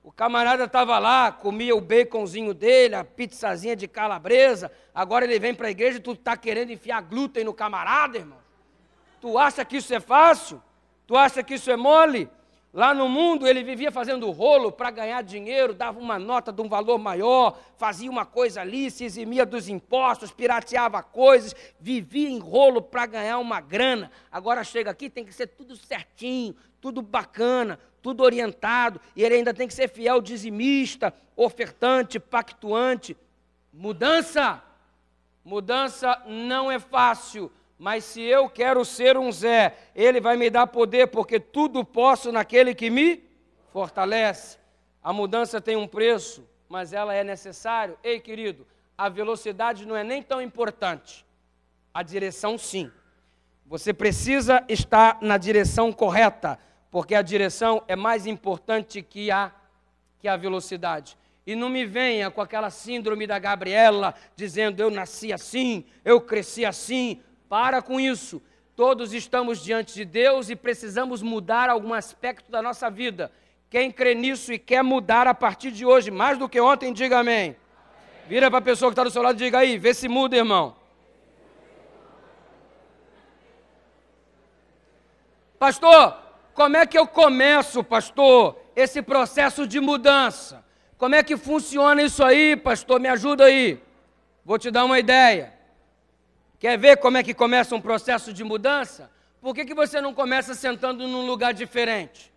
O camarada estava lá, comia o baconzinho dele, a pizzazinha de calabresa. Agora ele vem para a igreja e tu está querendo enfiar glúten no camarada, irmão. Tu acha que isso é fácil? Tu acha que isso é mole? Lá no mundo ele vivia fazendo rolo para ganhar dinheiro, dava uma nota de um valor maior, fazia uma coisa ali, se eximia dos impostos, pirateava coisas, vivia em rolo para ganhar uma grana. Agora chega aqui, tem que ser tudo certinho, tudo bacana, tudo orientado, e ele ainda tem que ser fiel dizimista, ofertante, pactuante. Mudança! Mudança não é fácil, mas se eu quero ser um Zé, ele vai me dar poder, porque tudo posso naquele que me fortalece. A mudança tem um preço, mas ela é necessária. Ei, querido, a velocidade não é nem tão importante. A direção, sim. Você precisa estar na direção correta, porque a direção é mais importante que a, que a velocidade. E não me venha com aquela síndrome da Gabriela, dizendo eu nasci assim, eu cresci assim, para com isso. Todos estamos diante de Deus e precisamos mudar algum aspecto da nossa vida. Quem crê nisso e quer mudar a partir de hoje, mais do que ontem, diga amém. Vira para a pessoa que está do seu lado e diga aí, vê se muda, irmão. Pastor, como é que eu começo, pastor, esse processo de mudança? Como é que funciona isso aí, pastor? Me ajuda aí. Vou te dar uma ideia. Quer ver como é que começa um processo de mudança? Por que, que você não começa sentando num lugar diferente?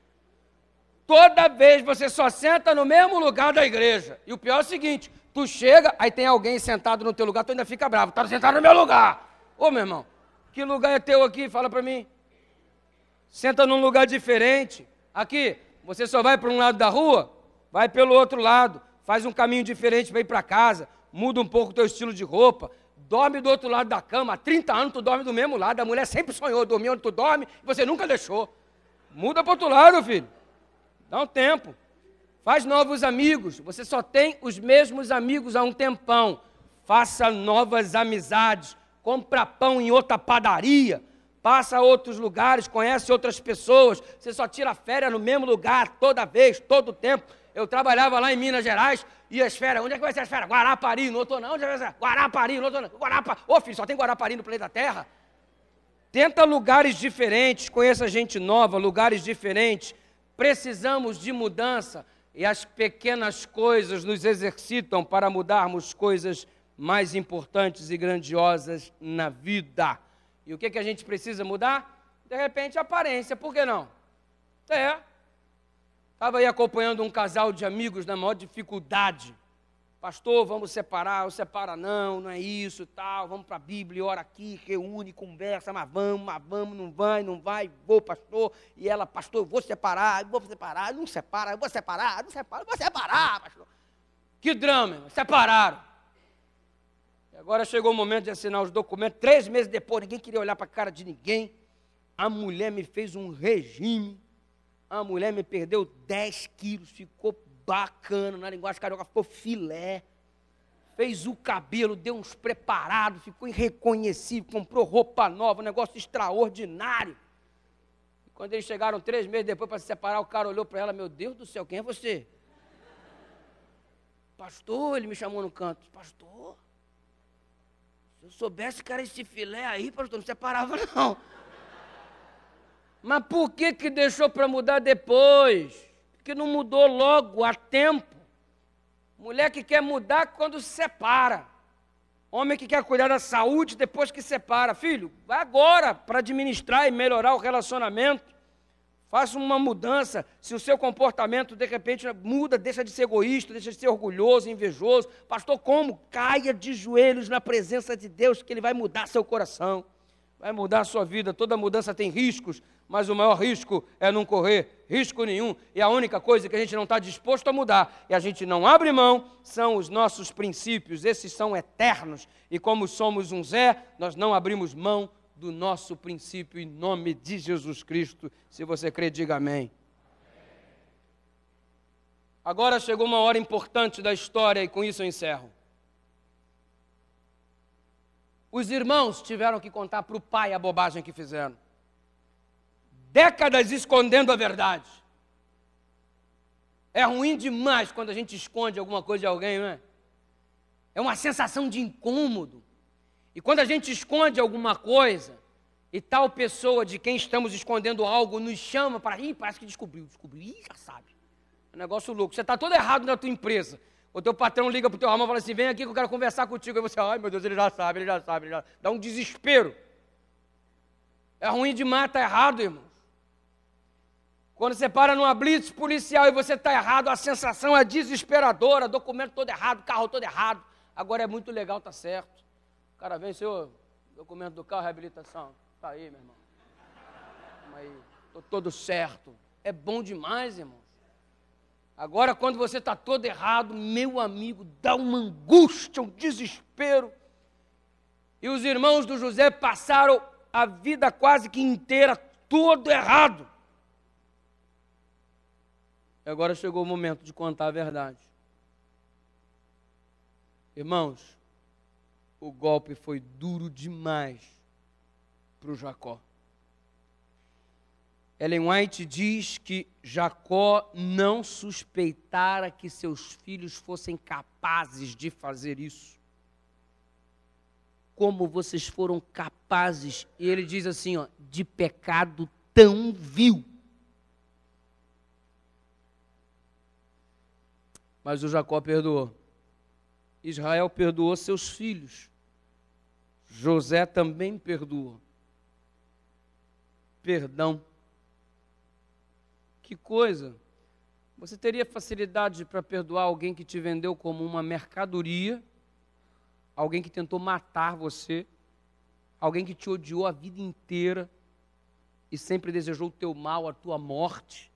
Toda vez você só senta no mesmo lugar da igreja. E o pior é o seguinte: tu chega, aí tem alguém sentado no teu lugar, tu ainda fica bravo. Tá sentado no meu lugar. Ô meu irmão, que lugar é teu aqui? Fala para mim. Senta num lugar diferente. Aqui, você só vai para um lado da rua? Vai pelo outro lado. Faz um caminho diferente para ir para casa. Muda um pouco o teu estilo de roupa dorme do outro lado da cama, há 30 anos tu dorme do mesmo lado, a mulher sempre sonhou dormir onde tu dorme, e você nunca deixou. Muda para outro lado, filho. Dá um tempo. Faz novos amigos. Você só tem os mesmos amigos há um tempão. Faça novas amizades. Compra pão em outra padaria. Passa a outros lugares, conhece outras pessoas. Você só tira férias no mesmo lugar toda vez, todo tempo. Eu trabalhava lá em Minas Gerais, e as férias, onde é que vai ser as férias? Guarapari, no outro não, onde é vai ser? Guarapari, no outro não. Guarapa... Ô filho, só tem Guarapari no planeta Terra? Tenta lugares diferentes, conheça gente nova, lugares diferentes. Precisamos de mudança e as pequenas coisas nos exercitam para mudarmos coisas mais importantes e grandiosas na vida. E o que, que a gente precisa mudar? De repente, aparência, por que não? É, Estava aí acompanhando um casal de amigos na maior dificuldade. Pastor, vamos separar, ou separa não, não é isso, tal, vamos para a Bíblia, ora aqui, reúne, conversa, mas vamos, mas vamos, não vai, não vai, vou, pastor. E ela, pastor, eu vou separar, eu vou separar, não separa, eu vou separar, não separa, eu vou separar, pastor. Que drama, irmão, separaram. E agora chegou o momento de assinar os documentos, três meses depois, ninguém queria olhar para a cara de ninguém. A mulher me fez um regime a mulher me perdeu 10 quilos, ficou bacana, na linguagem carioca ficou filé. Fez o cabelo, deu uns preparados, ficou irreconhecível, comprou roupa nova, um negócio extraordinário. E quando eles chegaram três meses depois para se separar, o cara olhou para ela, meu Deus do céu, quem é você? Pastor, ele me chamou no canto. Pastor, se eu soubesse que era esse filé aí, pastor, não separava não. Mas por que, que deixou para mudar depois? Porque não mudou logo, a tempo. Mulher que quer mudar quando se separa. Homem que quer cuidar da saúde depois que separa. Filho, vai agora para administrar e melhorar o relacionamento. Faça uma mudança. Se o seu comportamento de repente muda, deixa de ser egoísta, deixa de ser orgulhoso, invejoso. Pastor, como? Caia de joelhos na presença de Deus, que Ele vai mudar seu coração, vai mudar a sua vida. Toda mudança tem riscos, mas o maior risco é não correr risco nenhum. E a única coisa que a gente não está disposto a mudar e a gente não abre mão são os nossos princípios. Esses são eternos. E como somos um Zé, nós não abrimos mão do nosso princípio em nome de Jesus Cristo. Se você crê, diga amém. Agora chegou uma hora importante da história e com isso eu encerro. Os irmãos tiveram que contar para o pai a bobagem que fizeram. Décadas escondendo a verdade. É ruim demais quando a gente esconde alguma coisa de alguém, não é? É uma sensação de incômodo. E quando a gente esconde alguma coisa, e tal pessoa de quem estamos escondendo algo nos chama para. Ih, parece que descobriu, descobriu, ih, já sabe. É um negócio louco. Você está todo errado na tua empresa. O teu patrão liga para o teu irmão e fala assim: vem aqui que eu quero conversar contigo. Aí você, ai meu Deus, ele já sabe, ele já sabe, ele já Dá um desespero. É ruim demais, está errado, irmão. Quando você para numa blitz policial e você está errado, a sensação é desesperadora, documento todo errado, carro todo errado. Agora é muito legal, tá certo. O cara vem, senhor, documento do carro, reabilitação. Tá aí, meu irmão. Tamo aí, tô todo certo. É bom demais, irmãos. Agora, quando você está todo errado, meu amigo, dá uma angústia, um desespero. E os irmãos do José passaram a vida quase que inteira todo errado. E agora chegou o momento de contar a verdade. Irmãos, o golpe foi duro demais para o Jacó. Ellen White diz que Jacó não suspeitara que seus filhos fossem capazes de fazer isso. Como vocês foram capazes, e ele diz assim, ó, de pecado tão vil. Mas o Jacó perdoou. Israel perdoou seus filhos. José também perdoou perdão. Que coisa! Você teria facilidade para perdoar alguém que te vendeu como uma mercadoria, alguém que tentou matar você, alguém que te odiou a vida inteira e sempre desejou o teu mal, a tua morte,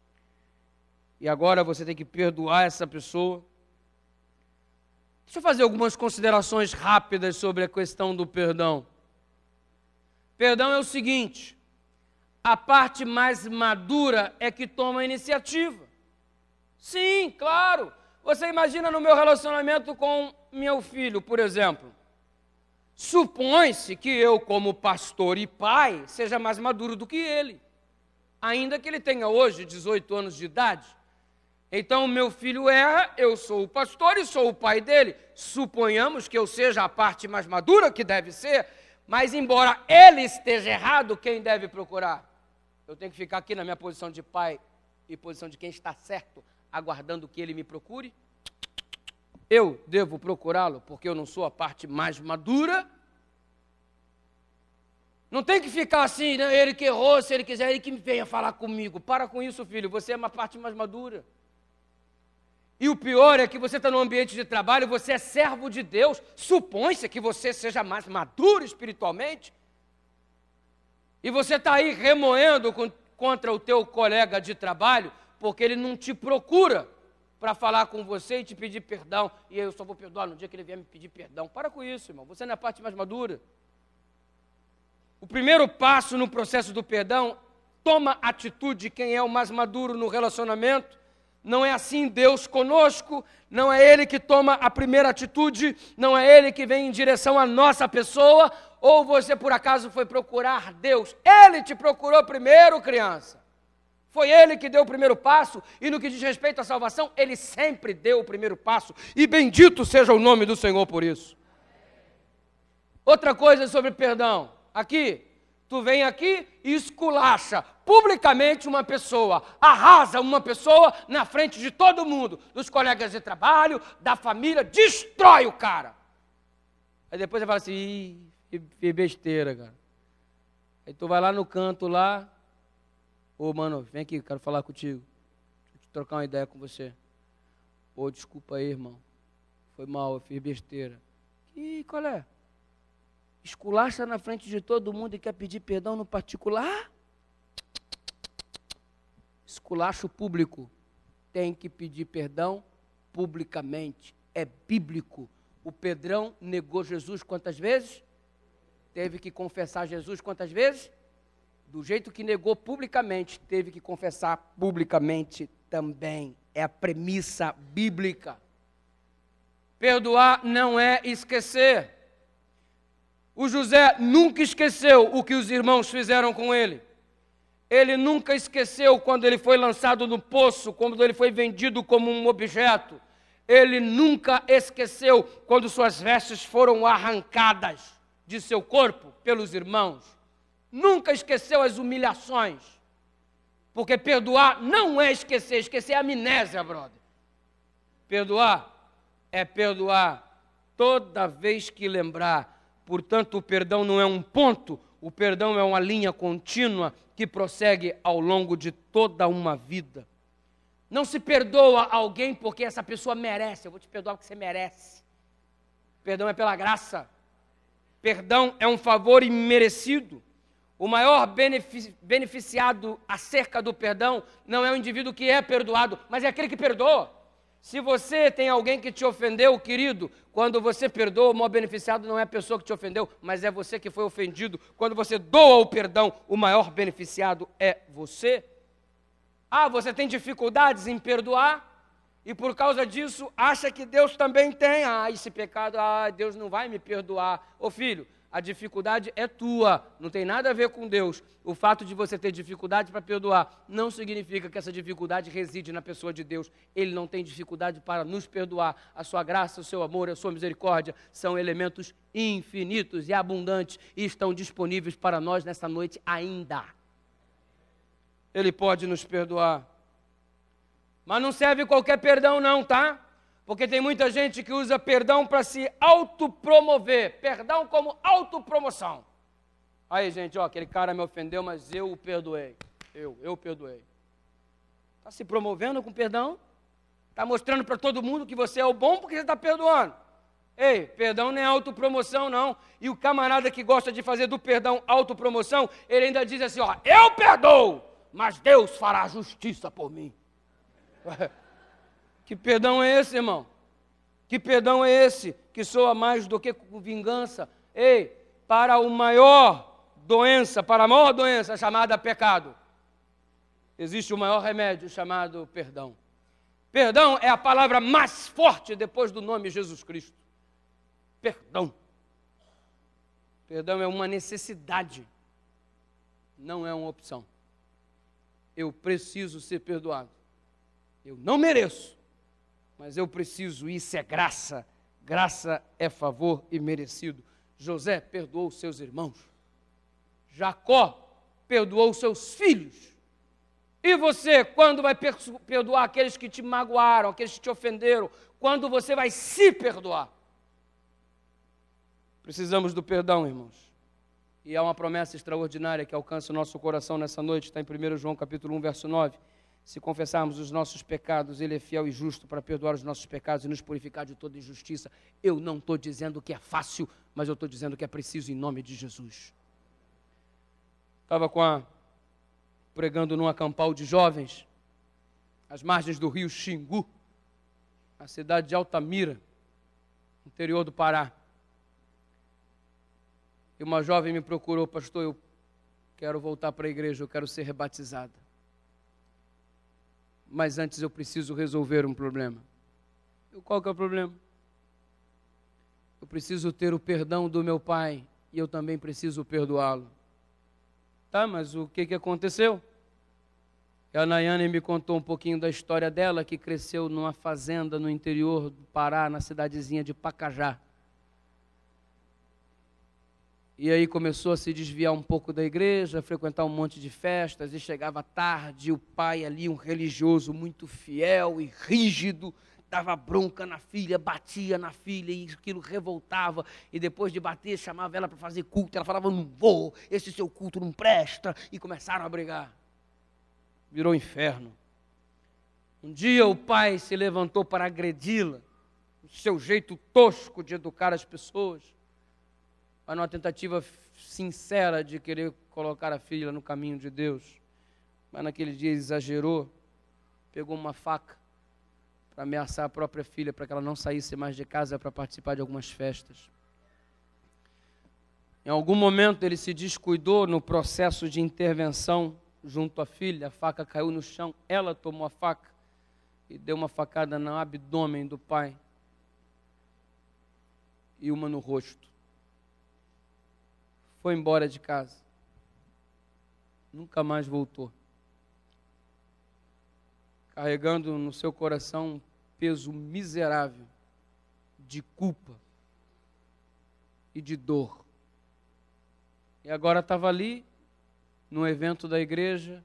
e agora você tem que perdoar essa pessoa? Deixa eu fazer algumas considerações rápidas sobre a questão do perdão. Perdão é o seguinte: a parte mais madura é que toma a iniciativa. Sim, claro. Você imagina no meu relacionamento com meu filho, por exemplo. Supõe-se que eu, como pastor e pai, seja mais maduro do que ele, ainda que ele tenha hoje 18 anos de idade. Então, meu filho erra, eu sou o pastor e sou o pai dele. Suponhamos que eu seja a parte mais madura, que deve ser, mas embora ele esteja errado, quem deve procurar? Eu tenho que ficar aqui na minha posição de pai e posição de quem está certo, aguardando que ele me procure? Eu devo procurá-lo porque eu não sou a parte mais madura? Não tem que ficar assim, né? ele que errou, se ele quiser, ele que venha falar comigo. Para com isso, filho, você é uma parte mais madura. E o pior é que você está no ambiente de trabalho, você é servo de Deus, supõe-se que você seja mais maduro espiritualmente, e você está aí remoendo com, contra o teu colega de trabalho, porque ele não te procura para falar com você e te pedir perdão. E eu só vou perdoar no dia que ele vier me pedir perdão. Para com isso, irmão. Você não é a parte mais madura. O primeiro passo no processo do perdão, toma atitude quem é o mais maduro no relacionamento. Não é assim Deus conosco, não é Ele que toma a primeira atitude, não é Ele que vem em direção à nossa pessoa, ou você por acaso foi procurar Deus? Ele te procurou primeiro, criança. Foi ele que deu o primeiro passo, e no que diz respeito à salvação, ele sempre deu o primeiro passo, e bendito seja o nome do Senhor por isso. Outra coisa sobre perdão, aqui, Tu vem aqui e esculacha publicamente uma pessoa, arrasa uma pessoa na frente de todo mundo, dos colegas de trabalho, da família, destrói o cara. Aí depois você fala assim, Ih, que besteira, cara. Aí tu vai lá no canto lá, ô mano, vem aqui, quero falar contigo. Deixa trocar uma ideia com você. Ô, desculpa aí, irmão. Foi mal, eu fiz besteira. E qual é? Esculacha na frente de todo mundo e quer pedir perdão no particular? Esculacho público. Tem que pedir perdão publicamente. É bíblico. O Pedrão negou Jesus quantas vezes? Teve que confessar Jesus quantas vezes? Do jeito que negou publicamente, teve que confessar publicamente também. É a premissa bíblica. Perdoar não é esquecer. O José nunca esqueceu o que os irmãos fizeram com ele. Ele nunca esqueceu quando ele foi lançado no poço, quando ele foi vendido como um objeto. Ele nunca esqueceu quando suas vestes foram arrancadas de seu corpo pelos irmãos. Nunca esqueceu as humilhações. Porque perdoar não é esquecer, esquecer é amnésia, brother. Perdoar é perdoar toda vez que lembrar Portanto, o perdão não é um ponto, o perdão é uma linha contínua que prossegue ao longo de toda uma vida. Não se perdoa alguém porque essa pessoa merece. Eu vou te perdoar porque você merece. Perdão é pela graça. Perdão é um favor imerecido. O maior beneficiado acerca do perdão não é o indivíduo que é perdoado, mas é aquele que perdoa. Se você tem alguém que te ofendeu, querido, quando você perdoa, o maior beneficiado não é a pessoa que te ofendeu, mas é você que foi ofendido. Quando você doa o perdão, o maior beneficiado é você. Ah, você tem dificuldades em perdoar? E por causa disso, acha que Deus também tem. Ah, esse pecado, ah, Deus não vai me perdoar. Ô filho, a dificuldade é tua, não tem nada a ver com Deus. O fato de você ter dificuldade para perdoar não significa que essa dificuldade reside na pessoa de Deus. Ele não tem dificuldade para nos perdoar. A sua graça, o seu amor, a sua misericórdia são elementos infinitos e abundantes e estão disponíveis para nós nessa noite ainda. Ele pode nos perdoar. Mas não serve qualquer perdão, não, tá? Porque tem muita gente que usa perdão para se autopromover. Perdão como autopromoção. Aí, gente, ó, aquele cara me ofendeu, mas eu o perdoei. Eu, eu perdoei. Está se promovendo com perdão? Está mostrando para todo mundo que você é o bom porque você está perdoando. Ei, perdão não é autopromoção, não. E o camarada que gosta de fazer do perdão autopromoção, ele ainda diz assim: ó, eu perdoo, mas Deus fará justiça por mim. Que perdão é esse, irmão? Que perdão é esse que soa mais do que vingança? Ei, para o maior doença, para a maior doença chamada pecado, existe o maior remédio chamado perdão. Perdão é a palavra mais forte depois do nome Jesus Cristo. Perdão. Perdão é uma necessidade, não é uma opção. Eu preciso ser perdoado. Eu não mereço, mas eu preciso, isso é graça. Graça é favor e merecido. José perdoou seus irmãos. Jacó perdoou seus filhos. E você, quando vai perdoar aqueles que te magoaram, aqueles que te ofenderam? Quando você vai se perdoar? Precisamos do perdão, irmãos. E há uma promessa extraordinária que alcança o nosso coração nessa noite, está em 1 João capítulo 1, verso 9 se confessarmos os nossos pecados, Ele é fiel e justo para perdoar os nossos pecados e nos purificar de toda injustiça. Eu não estou dizendo que é fácil, mas eu estou dizendo que é preciso em nome de Jesus. Estava com a, pregando num acampal de jovens, às margens do rio Xingu, na cidade de Altamira, interior do Pará. E uma jovem me procurou, pastor, eu quero voltar para a igreja, eu quero ser rebatizada mas antes eu preciso resolver um problema. Qual que é o problema? Eu preciso ter o perdão do meu pai e eu também preciso perdoá-lo. Tá, mas o que, que aconteceu? A Nayane me contou um pouquinho da história dela, que cresceu numa fazenda no interior do Pará, na cidadezinha de Pacajá. E aí começou a se desviar um pouco da igreja, frequentar um monte de festas, e chegava tarde, o pai ali, um religioso muito fiel e rígido, dava bronca na filha, batia na filha, e aquilo revoltava, e depois de bater, chamava ela para fazer culto, ela falava, não vou, esse seu culto não presta, e começaram a brigar. Virou inferno. Um dia o pai se levantou para agredi-la, o seu jeito tosco de educar as pessoas mas numa tentativa sincera de querer colocar a filha no caminho de Deus. Mas naquele dia exagerou, pegou uma faca para ameaçar a própria filha, para que ela não saísse mais de casa para participar de algumas festas. Em algum momento ele se descuidou no processo de intervenção junto à filha, a faca caiu no chão, ela tomou a faca e deu uma facada no abdômen do pai e uma no rosto foi embora de casa. Nunca mais voltou. Carregando no seu coração um peso miserável de culpa e de dor. E agora estava ali, num evento da igreja,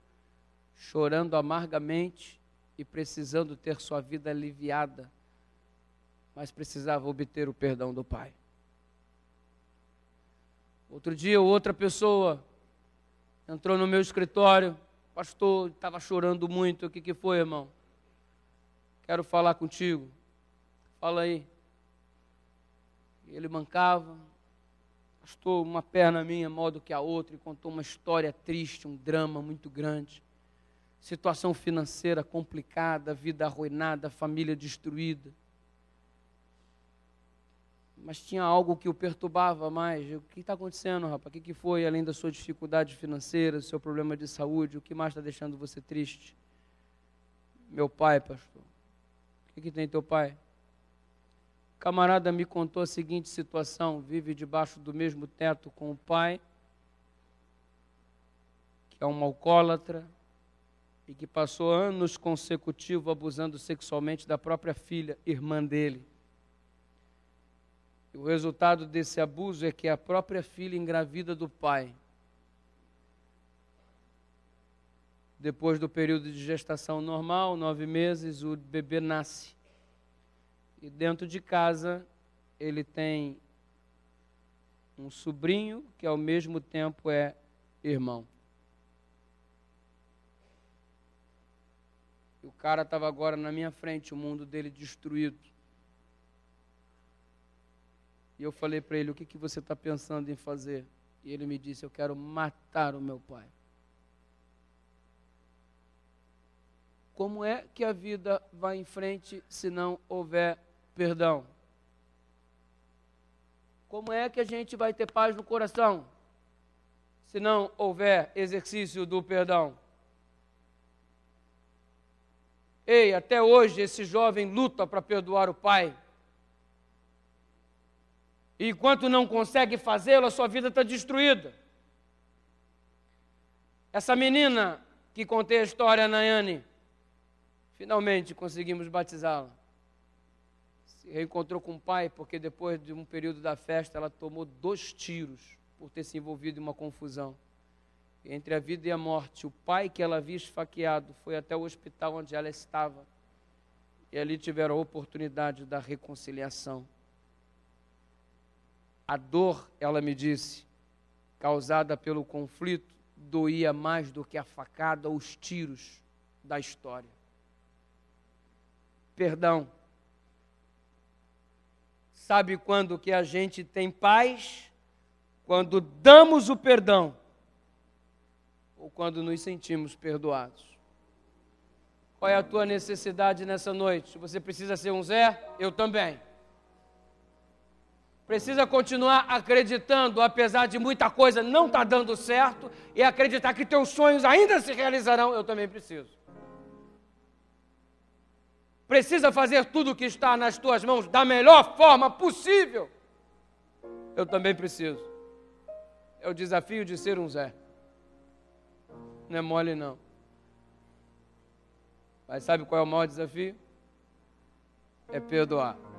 chorando amargamente e precisando ter sua vida aliviada, mas precisava obter o perdão do Pai. Outro dia, outra pessoa entrou no meu escritório, pastor, estava chorando muito. O que, que foi, irmão? Quero falar contigo. Fala aí. Ele mancava, pastor, uma perna minha maior do que a outra, e contou uma história triste, um drama muito grande. Situação financeira complicada, vida arruinada, família destruída mas tinha algo que o perturbava mais. O que está acontecendo, rapaz? O que, foi, além da sua dificuldade financeira, do seu problema de saúde? O que mais está deixando você triste? Meu pai, pastor. O que, que tem teu pai? Camarada me contou a seguinte situação: vive debaixo do mesmo teto com o pai, que é um alcoólatra, e que passou anos consecutivos abusando sexualmente da própria filha, irmã dele. O resultado desse abuso é que a própria filha engravida do pai. Depois do período de gestação normal, nove meses, o bebê nasce. E dentro de casa, ele tem um sobrinho que ao mesmo tempo é irmão. E o cara estava agora na minha frente, o mundo dele destruído. E eu falei para ele: O que, que você está pensando em fazer? E ele me disse: Eu quero matar o meu pai. Como é que a vida vai em frente se não houver perdão? Como é que a gente vai ter paz no coração se não houver exercício do perdão? Ei, até hoje esse jovem luta para perdoar o pai. E enquanto não consegue fazê-lo, a sua vida está destruída. Essa menina que contei a história, Nayane, finalmente conseguimos batizá-la. Se reencontrou com o pai, porque depois de um período da festa, ela tomou dois tiros por ter se envolvido em uma confusão. Entre a vida e a morte, o pai que ela havia esfaqueado foi até o hospital onde ela estava. E ali tiveram a oportunidade da reconciliação. A dor, ela me disse, causada pelo conflito, doía mais do que a facada ou os tiros da história. Perdão. Sabe quando que a gente tem paz? Quando damos o perdão ou quando nos sentimos perdoados. Qual é a tua necessidade nessa noite? Você precisa ser um Zé? Eu também. Precisa continuar acreditando, apesar de muita coisa não estar tá dando certo, e acreditar que teus sonhos ainda se realizarão. Eu também preciso. Precisa fazer tudo o que está nas tuas mãos da melhor forma possível. Eu também preciso. É o desafio de ser um Zé. Não é mole, não. Mas sabe qual é o maior desafio? É perdoar.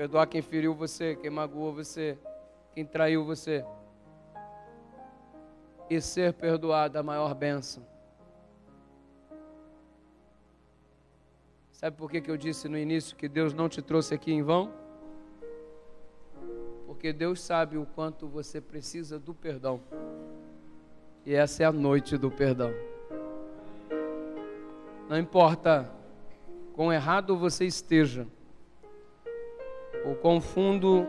Perdoar quem feriu você, quem magoou você, quem traiu você. e ser perdoado a maior bênção. Sabe por que, que eu disse no início que Deus não te trouxe aqui em vão? Porque Deus sabe o quanto você precisa do perdão. E essa é a noite do perdão. Não importa quão errado você esteja, ou quão fundo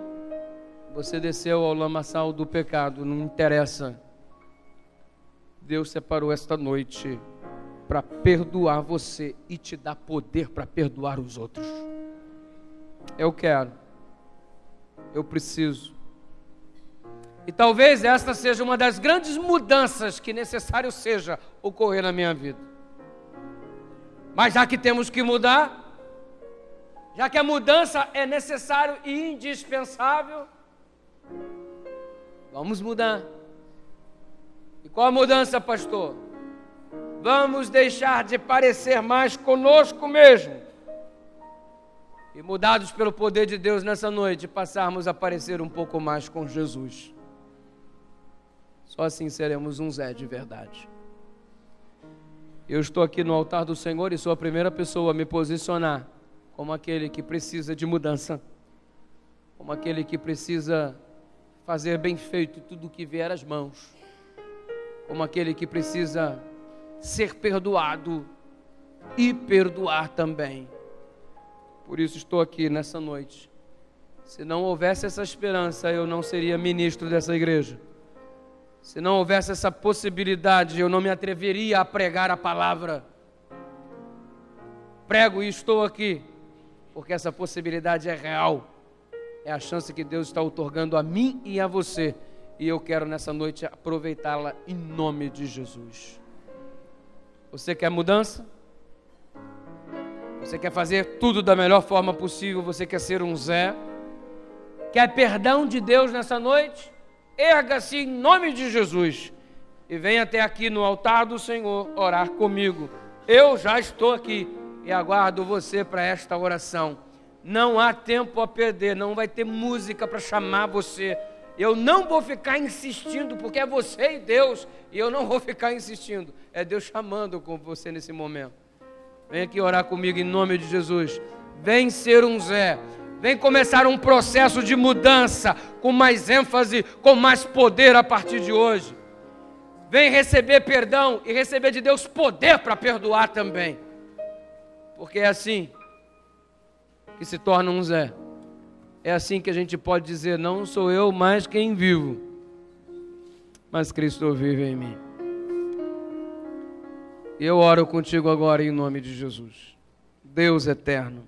você desceu ao lamaçal do pecado, não interessa. Deus separou esta noite para perdoar você e te dar poder para perdoar os outros. Eu quero, eu preciso. E talvez esta seja uma das grandes mudanças que necessário seja ocorrer na minha vida. Mas já que temos que mudar, já que a mudança é necessário e indispensável, vamos mudar. E qual a mudança, pastor? Vamos deixar de parecer mais conosco mesmo. E mudados pelo poder de Deus nessa noite, passarmos a parecer um pouco mais com Jesus. Só assim seremos um Zé de verdade. Eu estou aqui no altar do Senhor e sou a primeira pessoa a me posicionar como aquele que precisa de mudança, como aquele que precisa fazer bem feito tudo o que vier às mãos, como aquele que precisa ser perdoado e perdoar também. Por isso estou aqui nessa noite. Se não houvesse essa esperança, eu não seria ministro dessa igreja. Se não houvesse essa possibilidade, eu não me atreveria a pregar a palavra. Prego e estou aqui, porque essa possibilidade é real. É a chance que Deus está otorgando a mim e a você. E eu quero nessa noite aproveitá-la em nome de Jesus. Você quer mudança? Você quer fazer tudo da melhor forma possível? Você quer ser um Zé? Quer perdão de Deus nessa noite? erga-se em nome de Jesus e venha até aqui no altar do Senhor orar comigo. Eu já estou aqui e aguardo você para esta oração. Não há tempo a perder, não vai ter música para chamar você. Eu não vou ficar insistindo, porque é você e Deus, e eu não vou ficar insistindo. É Deus chamando com você nesse momento. Vem aqui orar comigo em nome de Jesus. Vem ser um Zé. Vem começar um processo de mudança com mais ênfase, com mais poder a partir de hoje. Vem receber perdão e receber de Deus poder para perdoar também. Porque é assim que se torna um Zé. É assim que a gente pode dizer: não sou eu mais quem vivo, mas Cristo vive em mim. Eu oro contigo agora em nome de Jesus. Deus eterno.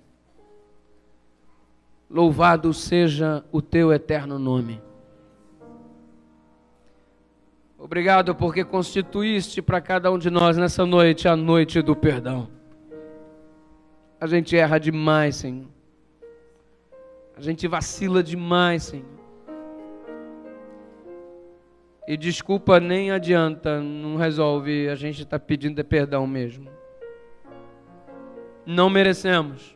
Louvado seja o teu eterno nome. Obrigado porque constituíste para cada um de nós nessa noite a noite do perdão. A gente erra demais, Senhor. A gente vacila demais, Senhor. E desculpa nem adianta, não resolve, a gente está pedindo perdão mesmo. Não merecemos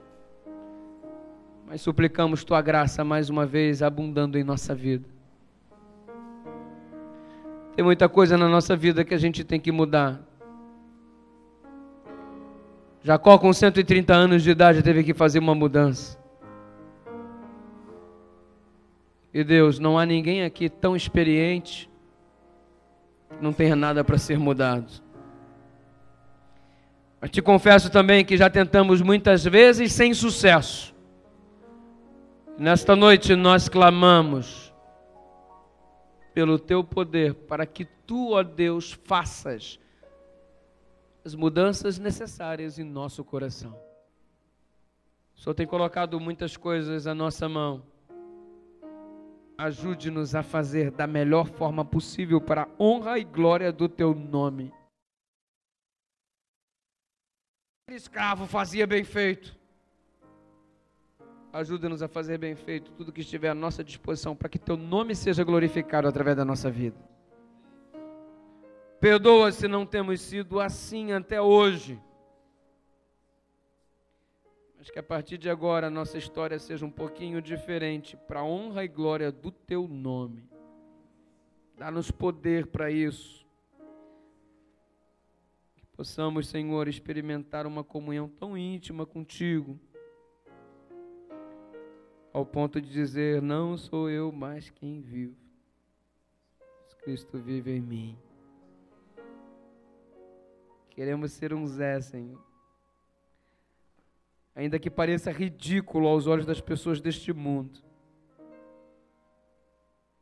mas suplicamos tua graça mais uma vez abundando em nossa vida. Tem muita coisa na nossa vida que a gente tem que mudar. Jacó, com 130 anos de idade, teve que fazer uma mudança. E Deus, não há ninguém aqui tão experiente que não tenha nada para ser mudado. Mas te confesso também que já tentamos muitas vezes sem sucesso. Nesta noite nós clamamos pelo teu poder para que tu, ó Deus, faças as mudanças necessárias em nosso coração. O Senhor tem colocado muitas coisas à nossa mão. Ajude-nos a fazer da melhor forma possível para a honra e glória do teu nome. O escravo fazia bem feito. Ajuda-nos a fazer bem feito tudo que estiver à nossa disposição para que teu nome seja glorificado através da nossa vida. Perdoa se não temos sido assim até hoje. Mas que a partir de agora a nossa história seja um pouquinho diferente para a honra e glória do teu nome. Dá-nos poder para isso. possamos, Senhor, experimentar uma comunhão tão íntima contigo, ao ponto de dizer: Não sou eu mais quem vivo, Cristo vive em mim. Queremos ser um Zé, Senhor. Ainda que pareça ridículo aos olhos das pessoas deste mundo,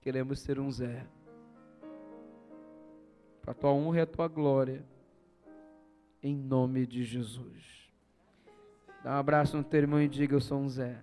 queremos ser um Zé. Para a tua honra e a tua glória em nome de Jesus. Dá um abraço no teu irmão e diga: Eu sou um Zé.